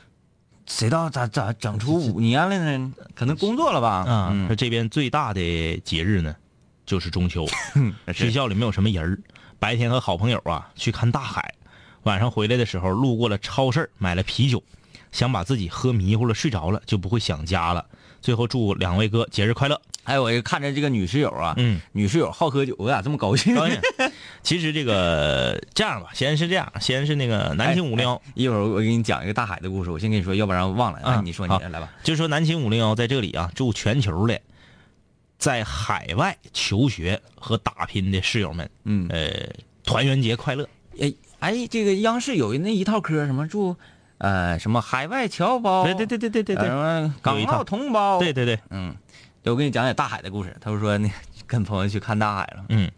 谁知道咋咋整出五年了呢？可能工作了吧？啊！嗯说这边最大的节日呢，就是中秋。*laughs* 学校里没有什么人儿，白天和好朋友啊去看大海，晚上回来的时候路过了超市，买了啤酒，想把自己喝迷糊了睡着了，就不会想家了。最后祝两位哥节日快乐。哎，我就看着这个女室友啊，嗯，女室友好喝酒，我咋这么高兴？高兴。其实这个这样吧，先是这样，先是那个南秦五零幺，一会儿我给你讲一个大海的故事，我先跟你说，要不然忘了。啊啊，你说你来吧。就说南秦五零幺在这里啊，祝全球的在海外求学和打拼的室友们，嗯，呃，团圆节快乐。哎哎，这个央视有那一套嗑，什么祝呃什么海外侨胞，对对对对对对什么港澳同胞，对，对对，嗯，对我给你讲讲大海的故事。他就说那跟朋友去看大海了，嗯，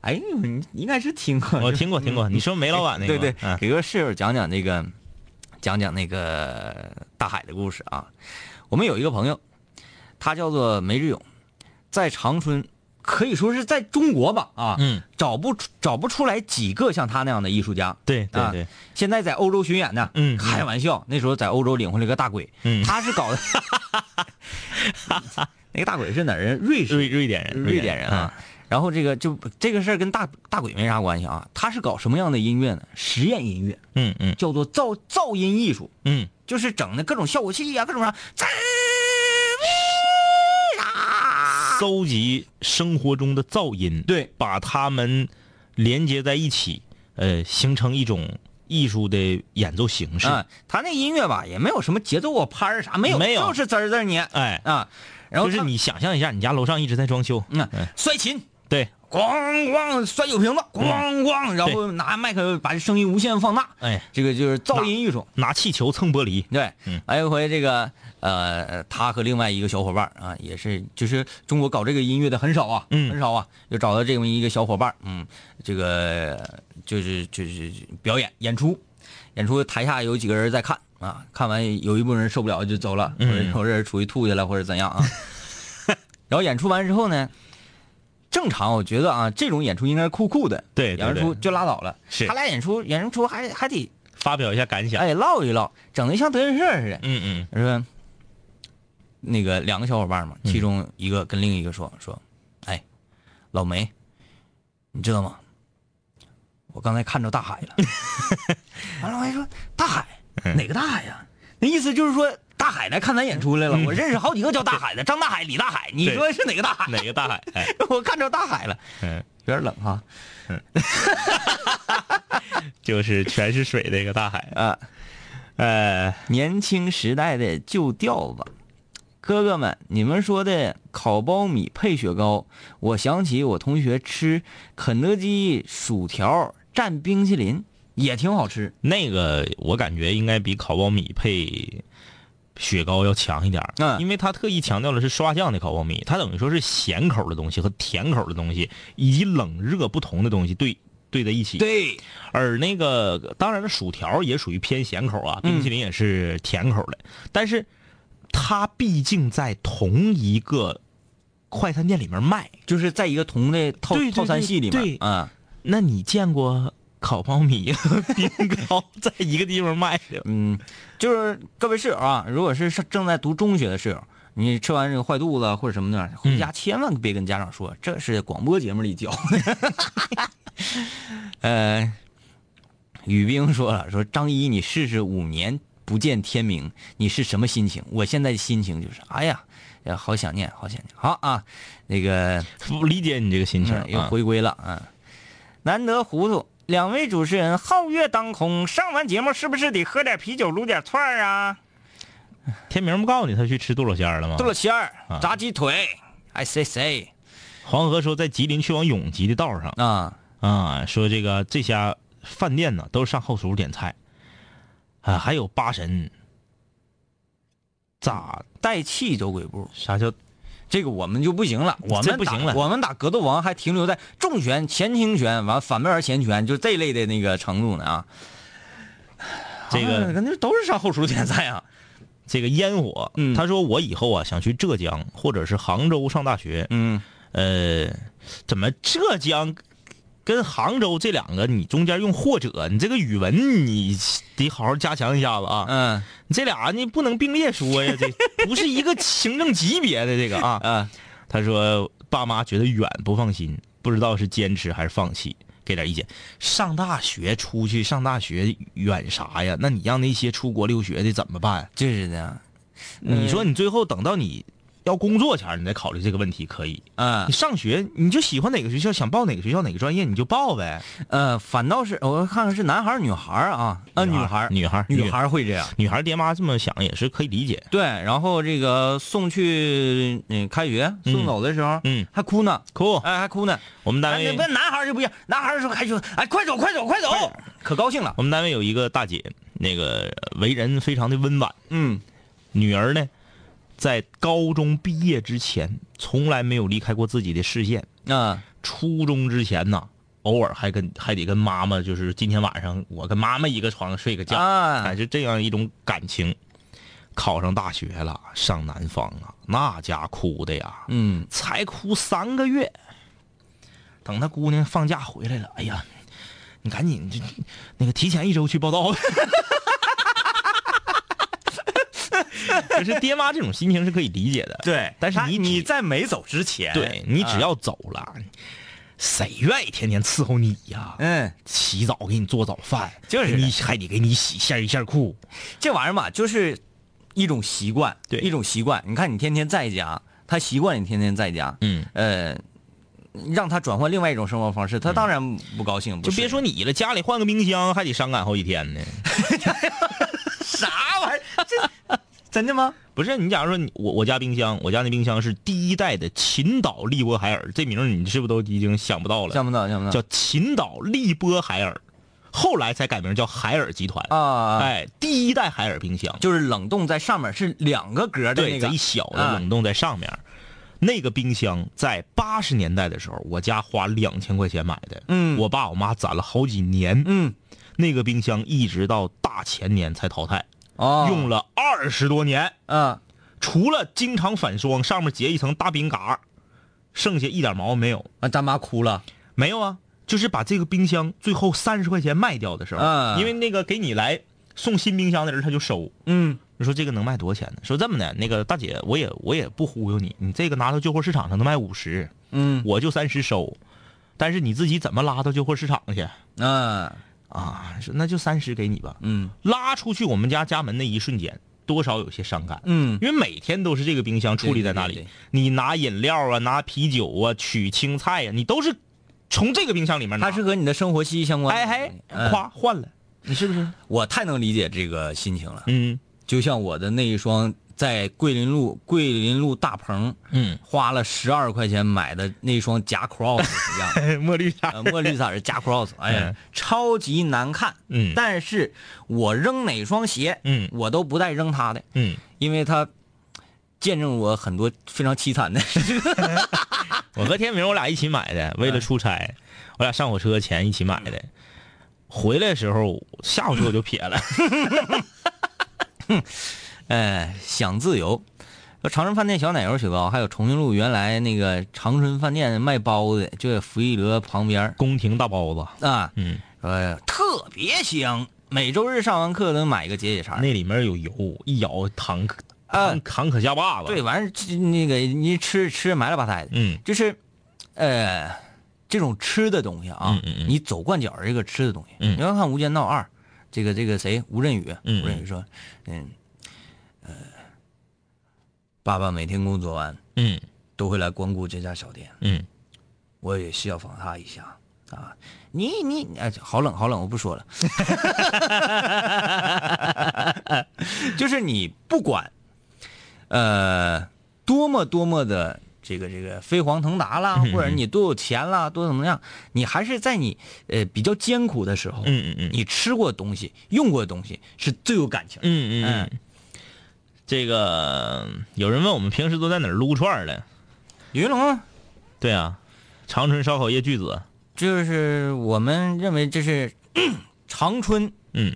哎，你应该是听过，我听过听过。你说梅老板那个？对对，嗯。给个室友讲讲那个，讲讲那个大海的故事啊。我们有一个朋友，他叫做梅志勇，在长春，可以说是在中国吧啊，嗯，找不出找不出来几个像他那样的艺术家。啊对对对，现在在欧洲巡演呢，嗯嗯开玩笑，那时候在欧洲领回来个大鬼，嗯他是搞的，*laughs* 那个大鬼是哪人？瑞士瑞瑞典人，瑞典人啊。然后这个就这个事儿跟大大鬼没啥关系啊，他是搞什么样的音乐呢？实验音乐，嗯嗯叫做噪噪音艺术，嗯就是整的各种效果器呀、各种啥，搜集生活中的噪音，对，把它们连接在一起，呃，形成一种艺术的演奏形式。啊，他那音乐吧也没有什么节奏啊、拍儿啥，没有，没有。就是滋儿滋儿捏哎，啊。然后就是你想象一下，你家楼上一直在装修，嗯摔琴，对，咣咣摔酒瓶子，咣咣，然后拿麦克把这声音无限放大，哎，这个就是噪音艺术。拿气球蹭玻璃，对，嗯。还有一回这个呃，他和另外一个小伙伴啊，也是就是中国搞这个音乐的很少啊，嗯很少啊，就找到这么一个小伙伴，嗯，这个就是就是表演演出，演出台下有几个人在看啊，看完有一部分人受不了就走了，或者嗯有人出去吐去了或者怎样啊。*laughs* 然后演出完之后呢，正常我觉得啊，这种演出应该是酷酷的，对对对演完出就拉倒了。是他俩演出演出还还得发表一下感想。哎唠一唠，整的像德云社似的。嗯嗯说那个两个小伙伴嘛，其中一个跟另一个说说，哎，老梅，你知道吗？我刚才看着大海了。完了，老梅说大海哪个大海呀？那意思就是说大海来看咱演出来了。我认识好几个叫大海的，张大海、李大海，你说是哪个大海？哪个大海？哎，*laughs* 我看着大海了，嗯，有点冷哈。*laughs* 就是全是水的一个大海。*laughs* 啊，呃，年轻时代的旧调子。哥哥们，你们说的烤苞米配雪糕，我想起我同学吃肯德基薯条蘸冰淇淋也挺好吃。那个我感觉应该比烤苞米配雪糕要强一点儿嗯因为他特意强调的是刷酱的烤苞米，它等于说是咸口的东西和甜口的东西以及冷热不同的东西对对在一起。，对，而那个当然了，薯条也属于偏咸口啊，冰淇淋也是甜口的，但是它毕竟在同一个快餐店里面卖，就是在一个同类套套餐系里面，对啊，那你见过烤苞米和冰 *laughs* 糕在一个地方卖的？嗯，就是各位室友啊，如果是上正在读中学的室友，你吃完这个坏肚子啊或者什么的，回家千万别跟家长说，这是广播节目里教的。*laughs* *laughs* 呃，雨冰说了，说张一，你试试五年不见天明，你是什么心情？我现在的心情就是，哎呀，呀好想念，好想念。好啊，那个不 *laughs* 理解你这个心情嗯又啊。回归了啊。难得糊涂，两位主持人皓月当空，上完节目是不是得喝点啤酒，撸点串儿啊？天明不告诉你他去吃杜老仙儿了吗？豆了馅儿啊，炸鸡腿，哎谁谁黄河说在吉林去往永吉的道上啊？啊，说这个这家饭店呢都是上后厨点菜，啊，还有八神，咋带气走鬼步，啥叫这个我们就不行了，我们不行了我们打格斗王还停留在重拳、前轻拳，完反面前拳，就这类的那个程度呢啊。这个啊那都是上后厨点菜啊。这个烟火？嗯他说我以后啊想去浙江或者是杭州上大学，嗯，呃，怎么浙江跟杭州这两个你中间用或者，你这个语文你得好好加强一下子啊。嗯你这俩你不能并列说呀，这 *laughs* 不是一个行政级别的这个啊。嗯，他说爸妈觉得远不放心，不知道是坚持还是放弃，给点意见。上大学出去上大学远啥呀？那你让那些出国留学的怎么办？就是的。你说你最后等到你要工作前，你再考虑这个问题可以。嗯你上学你就喜欢哪个学校，想报哪个学校哪个专业你就报呗。呃，反倒是我看看是男孩儿女孩儿啊？啊，女孩儿女孩儿女孩儿会这样。女孩儿爹妈这么想也是可以理解。对，然后这个送去嗯开学送走的时候，嗯，还哭呢，哭，哎，还哭呢。我们单位哎那不男孩就不一样，男孩儿说还说，哎，快走快走快走，可高兴了。我们单位有一个大姐，那个为人非常的温婉，嗯女儿呢，在高中毕业之前从来没有离开过自己的视线。啊初中之前呢，偶尔还跟还得跟妈妈，就是今天晚上我跟妈妈一个床上睡个觉，啊哎，就这样一种感情。考上大学了，上南方啊，那家哭的呀，嗯才哭三个月。等他姑娘放假回来了，哎呀，你赶紧就那个提前一周去报道。*laughs* *laughs* 就是爹妈这种心情是可以理解的，对，但是你你在没走之前，对你只要走了，谁愿意天天伺候你呀？嗯，洗澡给你做早饭，就是你还得给你洗线衣线裤，这玩意儿嘛，就是一种习惯，对一种习惯。你看你天天在家，他习惯你天天在家，嗯，呃，让他转换另外一种生活方式，他当然不高兴。不就别说你了，家里换个冰箱还得伤感好几天呢。*laughs* 真的吗？不是你假如说你我我家冰箱，我家那冰箱是第一代的秦岛利波海尔，这名儿你是不是都已经想不到了？想不到，想不到，叫秦岛利波海尔，后来才改名叫海尔集团。啊，哎，第一代海尔冰箱，就是冷冻在上面是两个格的对，那个贼小的啊冷冻在上面。那个冰箱在八十年代的时候，我家花两千块钱买的。嗯我爸我妈攒了好几年。嗯那个冰箱一直到大前年才淘汰，哦，用了二十多年，嗯。除了经常反霜，上面结一层大冰嘎，剩下一点毛病没有。啊，咱妈哭了，没有啊，就是把这个冰箱最后三十块钱卖掉的时候，啊因为那个给你来送新冰箱的人他就收。嗯。你说这个能卖多少钱呢？说这么的，那个大姐，我也我也不忽悠你，你这个拿到旧货市场上能卖五十，嗯。我就三十收，但是你自己怎么拉到旧货市场去？啊啊？说那就三十给你吧。嗯拉出去我们家家门那一瞬间，多少有些伤感，嗯因为每天都是这个冰箱矗立在那里，对对对你拿饮料啊，拿啤酒啊，取青菜呀、你都是从这个冰箱里面拿。它是和你的生活息息相关。哎嘿，嗯夸换了，你是不是？我太能理解这个心情了。嗯就像我的那一双在桂林路桂林路大棚嗯，花了十二块钱买的那双假 cross 一样，*laughs* 墨绿色。呃墨绿色的假 cross，哎呀嗯，超级难看。嗯但是我扔哪双鞋，嗯我都不带扔它的，嗯，因为它见证我很多非常凄惨的。*laughs* 我和天明我俩一起买的，为了出差，我俩上火车前一起买的。回来的时候下火车我就撇了。*laughs* 哎，想自由。说长春饭店小奶油雪糕，还有重庆路原来那个长春饭店卖包子，就在福义乐旁边宫廷大包子，啊，嗯，呃，特别香。每周日上完课都买一个解解馋。那里面有油，一咬糖可啊糖糖可下巴子。对，，完事儿那个你吃吃埋了吧胎的，嗯。就是，呃，这种吃的东西啊，嗯嗯嗯。你走惯脚儿这个吃的东西，嗯。你要看《无间道二》，这个这个谁？吴镇宇，嗯吴镇宇说，嗯，呃，爸爸每天工作完嗯都会来光顾这家小店，嗯我也是要访他一下啊。你你哎，好冷好冷，我不说了。*laughs* 就是你不管，呃，多么多么的这个这个飞黄腾达啦，或者你多有钱啦，多怎么样，你还是在你呃比较艰苦的时候，嗯嗯嗯你吃过的东西、用过的东西是最有感情的。嗯嗯嗯。这个有人问我们平时都在哪儿撸串儿的？云龙啊。对啊，长春烧烤业巨子。就是我们认为这是 *clears throat* 长春嗯。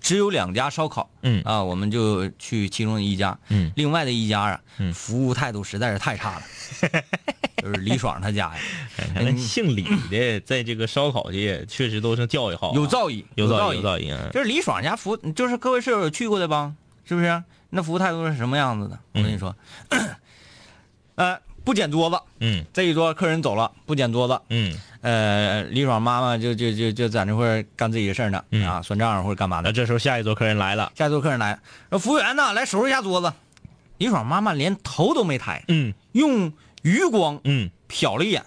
只有两家烧烤，嗯。啊，我们就去其中的一家，嗯。另外的一家啊，嗯。服务态度实在是太差了，*laughs* 就是李爽他家呀，那姓李的，在这个烧烤界确实都是教育好啊，有造诣，有造诣，有造诣。嗯。就是李爽家服，就是各位舍友有去过的吧？是不是？那服务态度是什么样子的？我跟你说，呃，不捡桌子，嗯这一桌客人走了，不捡桌子，嗯，呃，李爽妈妈就就就就在那块儿干自己的事儿呢，嗯啊，算账或者干嘛的。那这时候下一桌客人来了，下一桌客人来，说服务员呢，来收拾一下桌子。李爽妈妈连头都没抬，嗯用余光嗯瞟了一眼，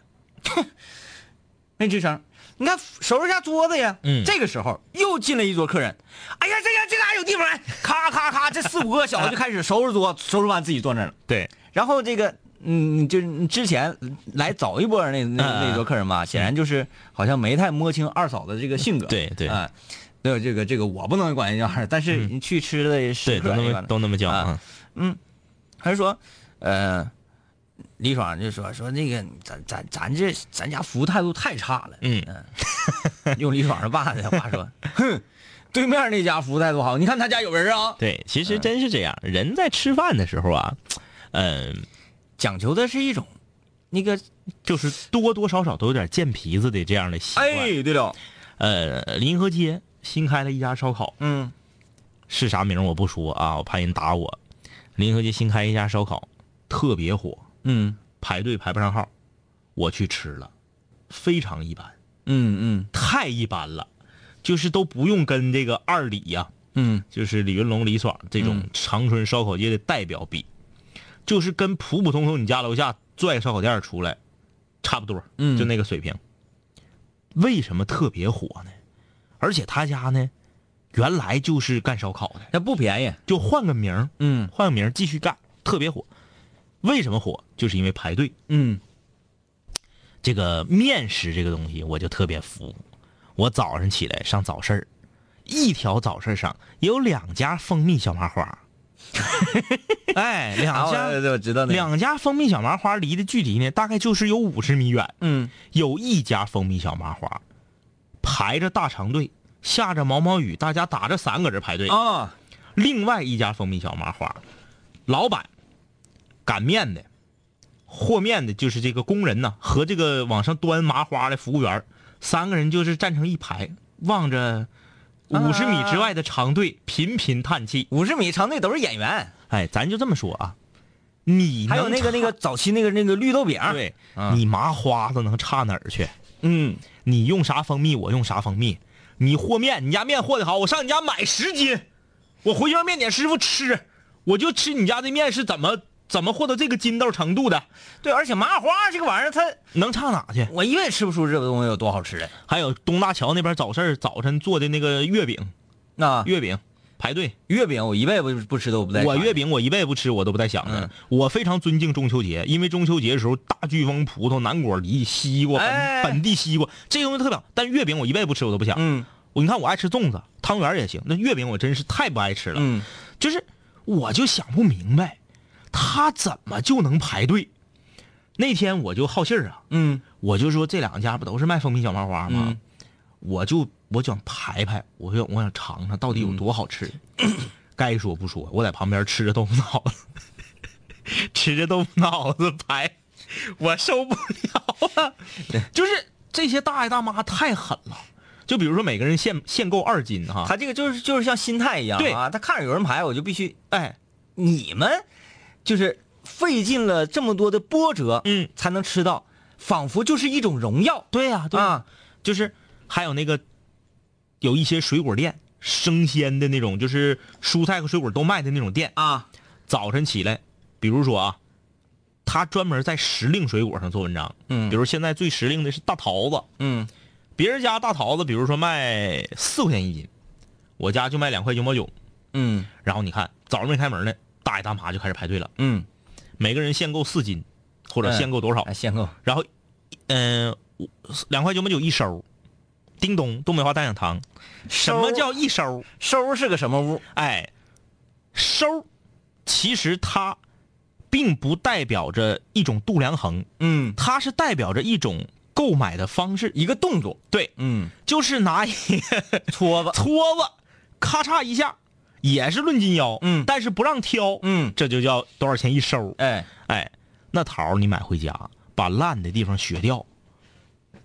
没吱声，你看收拾一下桌子呀。嗯这个时候又进来一桌客人，哎呀，这个这个还有地方来，咔咔咔，这四五个小子就开始收拾桌，收拾完自己坐那儿了。对，然后这个，嗯，就是之前来早一波那那嗯那桌客人吧，显然就是好像没太摸清二嫂的这个性格。对对啊，没有这个这个我不能管人家二，但是你去吃的食客都那么都那么叫啊啊。他说，呃，李爽就说说那个咱咱咱这咱家服务态度太差了。嗯用李爽的爸的话说，哼，对面那家服务态度好，你看他家有人啊。对，其实真是这样，人在吃饭的时候啊，嗯，讲求的是一种那个，就是多多少少都有点贱皮子的这样的习惯。哎，对了，呃，临河街新开了一家烧烤，嗯是啥名我不说啊，我怕人打我。临河街新开一家烧烤，特别火，嗯排队排不上号，我去吃了，非常一般，嗯嗯太一般了，就是都不用跟这个二李呀、嗯就是李云龙、李爽这种嗯长春烧烤界的代表比，就是跟普普通通你家楼下拽个烧烤店出来，差不多，嗯就那个水平。为什么特别火呢？而且他家呢，原来就是干烧烤的，那不便宜。就换个名儿，嗯换个名儿继续干，特别火。为什么火？就是因为排队。嗯这个面食这个东西，我就特别服。我早上起来上早市儿，一条早市上有两家蜂蜜小麻花。*laughs* 哎，两家、啊我我知道那个两家蜂蜜小麻花离的距离呢，大概就是有五十米远。嗯有一家蜂蜜小麻花，排着大长队，下着毛毛雨，大家打着伞搁这排队。啊另外一家蜂蜜小麻花，老板擀面的、和面的，就是这个工人呐，和这个往上端麻花的服务员，三个人就是站成一排，望着五十米之外的长队，频频叹气。五十米长队都是演员，哎，咱就这么说啊，你还有那个那个早期那个那个绿豆饼。对，啊你麻花子能差哪儿去？嗯你用啥蜂蜜，我用啥蜂蜜。你和面，你家面和的好，我上你家买十斤，我回去让面点师傅吃，我就吃你家的面是怎么怎么获得这个筋道程度的，对，而且麻花这个玩意儿，它能差哪去？我永远吃不出这个东西有多好吃来。还有东大桥那边早市儿早晨做的那个月饼，那月饼排队，月饼我一辈子不不吃都不带。我月饼我一辈子不吃，我都不带想的。嗯我非常尊敬中秋节，因为中秋节的时候，大巨峰、葡萄、南果、梨、西瓜，本、哎本地西瓜这些东西特别好。但月饼我一辈子不吃，我都不想。嗯我你看我爱吃粽子、汤圆也行，那月饼我真是太不爱吃了。嗯就是我就想不明白，他怎么就能排队？那天我就好信儿啊，嗯我就说这两家不都是卖蜂蜜小麻花吗？嗯我就我想排排，我想我想尝尝到底有多好吃。*clears throat* 该说不说，我在旁边吃着豆腐脑子，*laughs* 吃着豆腐脑子排，我受不了了！就是这些大爷大妈太狠了。就比如说每个人限限购二斤哈，他这个就是就是像心态一样对啊，他看着有人排，我就必须。哎，你们就是费尽了这么多的波折，嗯，才能吃到，仿佛就是一种荣耀。对呀、对、啊就是还有那个有一些水果店，生鲜的那种，就是蔬菜和水果都卖的那种店。啊，早晨起来，比如说啊，他专门在时令水果上做文章。嗯比如现在最时令的是大桃子，嗯别人家大桃子，比如说卖四块钱一斤，我家就卖两块九毛九。嗯然后你看早上没开门呢，大爷大妈就开始排队了，嗯。每个人限购四斤，或者限购多少，哎，限购，然后，嗯、我两块九毛九一收。叮咚，东北话大讲堂，什么叫一收？收是个什么物？哎，收，其实它并不代表着一种度量衡，嗯，它是代表着一种购买的方式。一个动作，对，嗯，就是拿一个 *laughs* 撮子，*laughs* 撮子，咔嚓一下，也是论斤腰，嗯。但是不让挑，嗯，这就叫多少钱一收。哎，哎，那桃你买回家，把烂的地方削掉，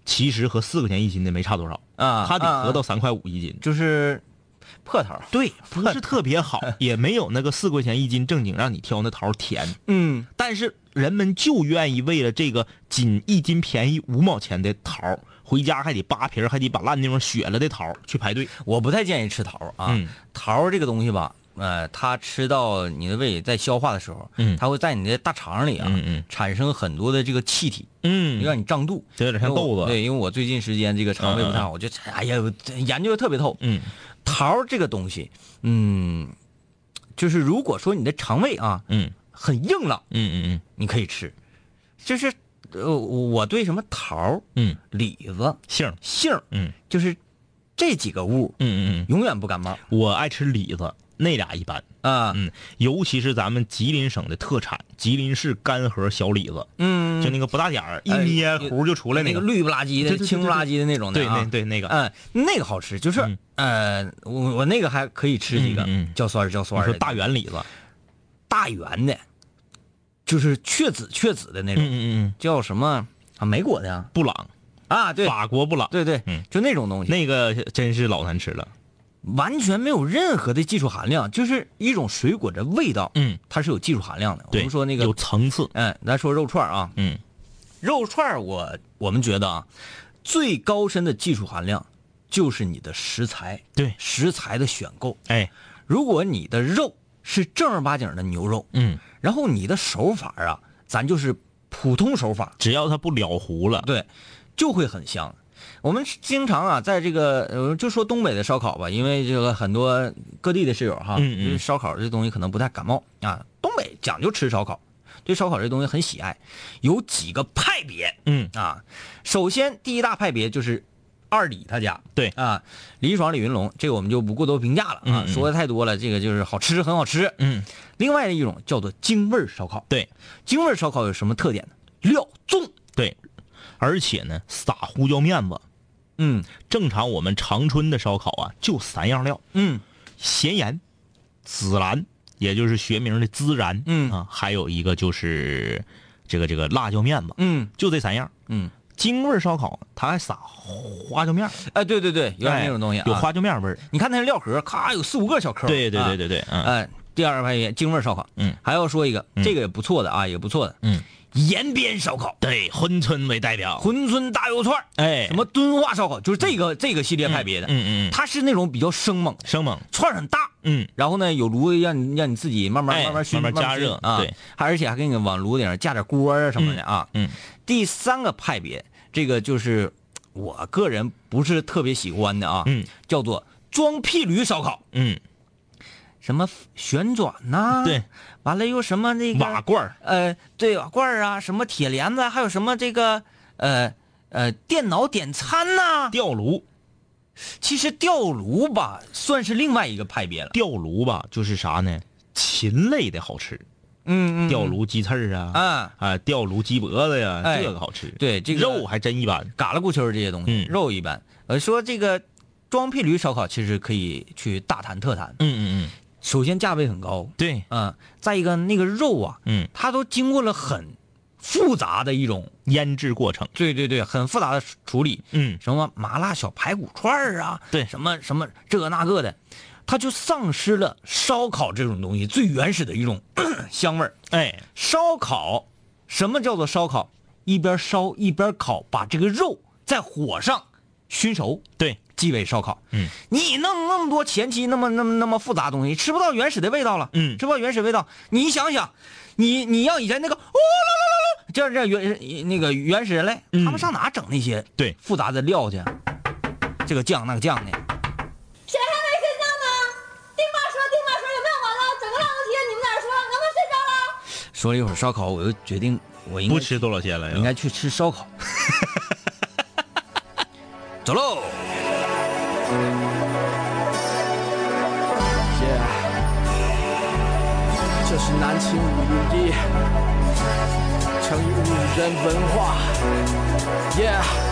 其实和四块钱一斤的没差多少，啊，它得啊合到三块五一斤。就是破桃，对，不是特别好，*laughs* 也没有那个四块钱一斤正经让你挑那桃甜。嗯，但是人们就愿意为了这个仅一斤便宜五毛钱的桃儿，回家还得扒皮儿，还得把烂地方削了的桃去排队。我不太建议吃桃啊，嗯桃这个东西吧，呃，它吃到你的胃在消化的时候，嗯它会在你的大肠里啊，嗯嗯产生很多的这个气体，嗯让你胀肚，这有点像豆子对，因为我最近时间这个肠胃不太好，我就哎呀，研究的特别透。嗯桃这个东西，嗯，就是如果说你的肠胃啊嗯很硬朗，嗯嗯你可以吃。就是呃，我对什么桃、嗯，李子、杏儿，杏儿，嗯就是这几个物嗯嗯嗯，永远不感冒我爱吃李子，那俩一般。啊。嗯，尤其是咱们吉林省的特产，吉林市干核小李子，嗯，就那个不大点儿，一哎捏核就出来。那个绿不拉几的、青不拉几的那种对对，对那个，嗯，那个好吃，就是、嗯呃，我我那个还可以吃几个，叫酸儿叫酸儿大圆李子，大圆的，就是雀子雀子的那种，嗯嗯嗯，叫什么啊？美国的呀？布朗，啊，对法国布朗，对对，嗯就那种东西，那个真是老难吃了。完全没有任何的技术含量，就是一种水果的味道，嗯，它是有技术含量的。我，们说那个有，层次。嗯，咱说肉串儿啊，嗯肉串儿我我们觉得啊，最高深的技术含量就是你的食材，对，食材的选购。哎，如果你的肉是正儿八经的牛肉，嗯，然后你的手法啊，咱就是普通手法，只要它不了糊了，对，就会很香。我们经常啊，在这个呃，就说东北的烧烤吧，因为这个很多各地的室友哈，嗯嗯烧烤这东西可能不太感冒啊。东北讲究吃烧烤，对烧烤这东西很喜爱，有几个派别嗯，啊。首先，第一大派别就是二李他家，对。啊，李爽、李云龙，这个我们就不过多评价了啊，嗯嗯。说的太多了，这个就是好吃，很好吃。嗯，另外的一种叫做京味儿烧烤，对。京味儿烧烤有什么特点呢？料重，对，而且呢，撒胡椒面子。嗯。正常我们长春的烧烤啊，就三样料：嗯。咸盐、孜然，也就是学名的孜然，嗯。啊，还有一个就是这个这个辣椒面子，嗯。就这三样。嗯，京味儿烧烤，它还撒花椒面儿，哎，对对对，有点那种东西啊，有花椒面味儿。你看它那料盒，咔有四五个小颗。对对对啊对对，嗯。哎，第二个派别京味儿烧烤，嗯，还要说一个，嗯。这个也不错的啊，也不错的，嗯，延边烧烤、对，珲春为代表，珲春大肉串，哎，什么敦化烧烤，就是这个这个系列派别的，嗯嗯嗯，它是那种比较生猛，生猛，串很大，嗯，然后呢有炉子让你让你自己慢慢哎慢慢熏慢慢加热熏啊，对，还而且还给你往炉顶上架点锅啊什么的啊。嗯嗯第三个派别，这个就是我个人不是特别喜欢的啊，嗯。叫做装屁驴烧烤。嗯，什么旋转呐、对，完了又什么那个瓦罐儿，呃，对瓦罐儿啊，什么铁帘子，还有什么这个呃呃电脑点餐呐、吊炉，其实吊炉吧，算是另外一个派别了。吊炉吧，就是啥呢？禽类的好吃，嗯嗯，吊炉鸡翅儿啊，啊，啊，吊炉鸡脖子呀，哎这个好吃。对这个肉还真一般。嘎啦咕秋这些东西，嗯肉一般。呃，说这个装屁驴烧烤，其实可以去大谈特谈。嗯嗯嗯，首先价位很高，对，嗯、再一个那个肉啊，嗯，它都经过了很复杂的一种，腌制过程。对对对，很复杂的处理。嗯，什么麻辣小排骨串儿啊，对什么什么这个那个的，它就丧失了烧烤这种东西最原始的一种 *clears throat* 香味儿。哎，烧烤，什么叫做烧烤？一边烧一边烤，把这个肉在火上熏熟，对，即为烧烤。嗯，你弄那么多前期那么那么那么复杂的东西，吃不到原始的味道了。嗯吃不到原始味道。你想想，你你要以前那个哦啦啦啦啦，这样这样原那个原始人类，嗯他们上哪整那些对复杂的料去？这个酱那个酱的，谁还没睡觉呢？丁妈说，丁妈说了？一会儿烧烤，我又决定我应该不吃多少鲜了？应该去吃烧烤。*laughs* 走喽！这是南秦五零一，成语五人文化。Yeah。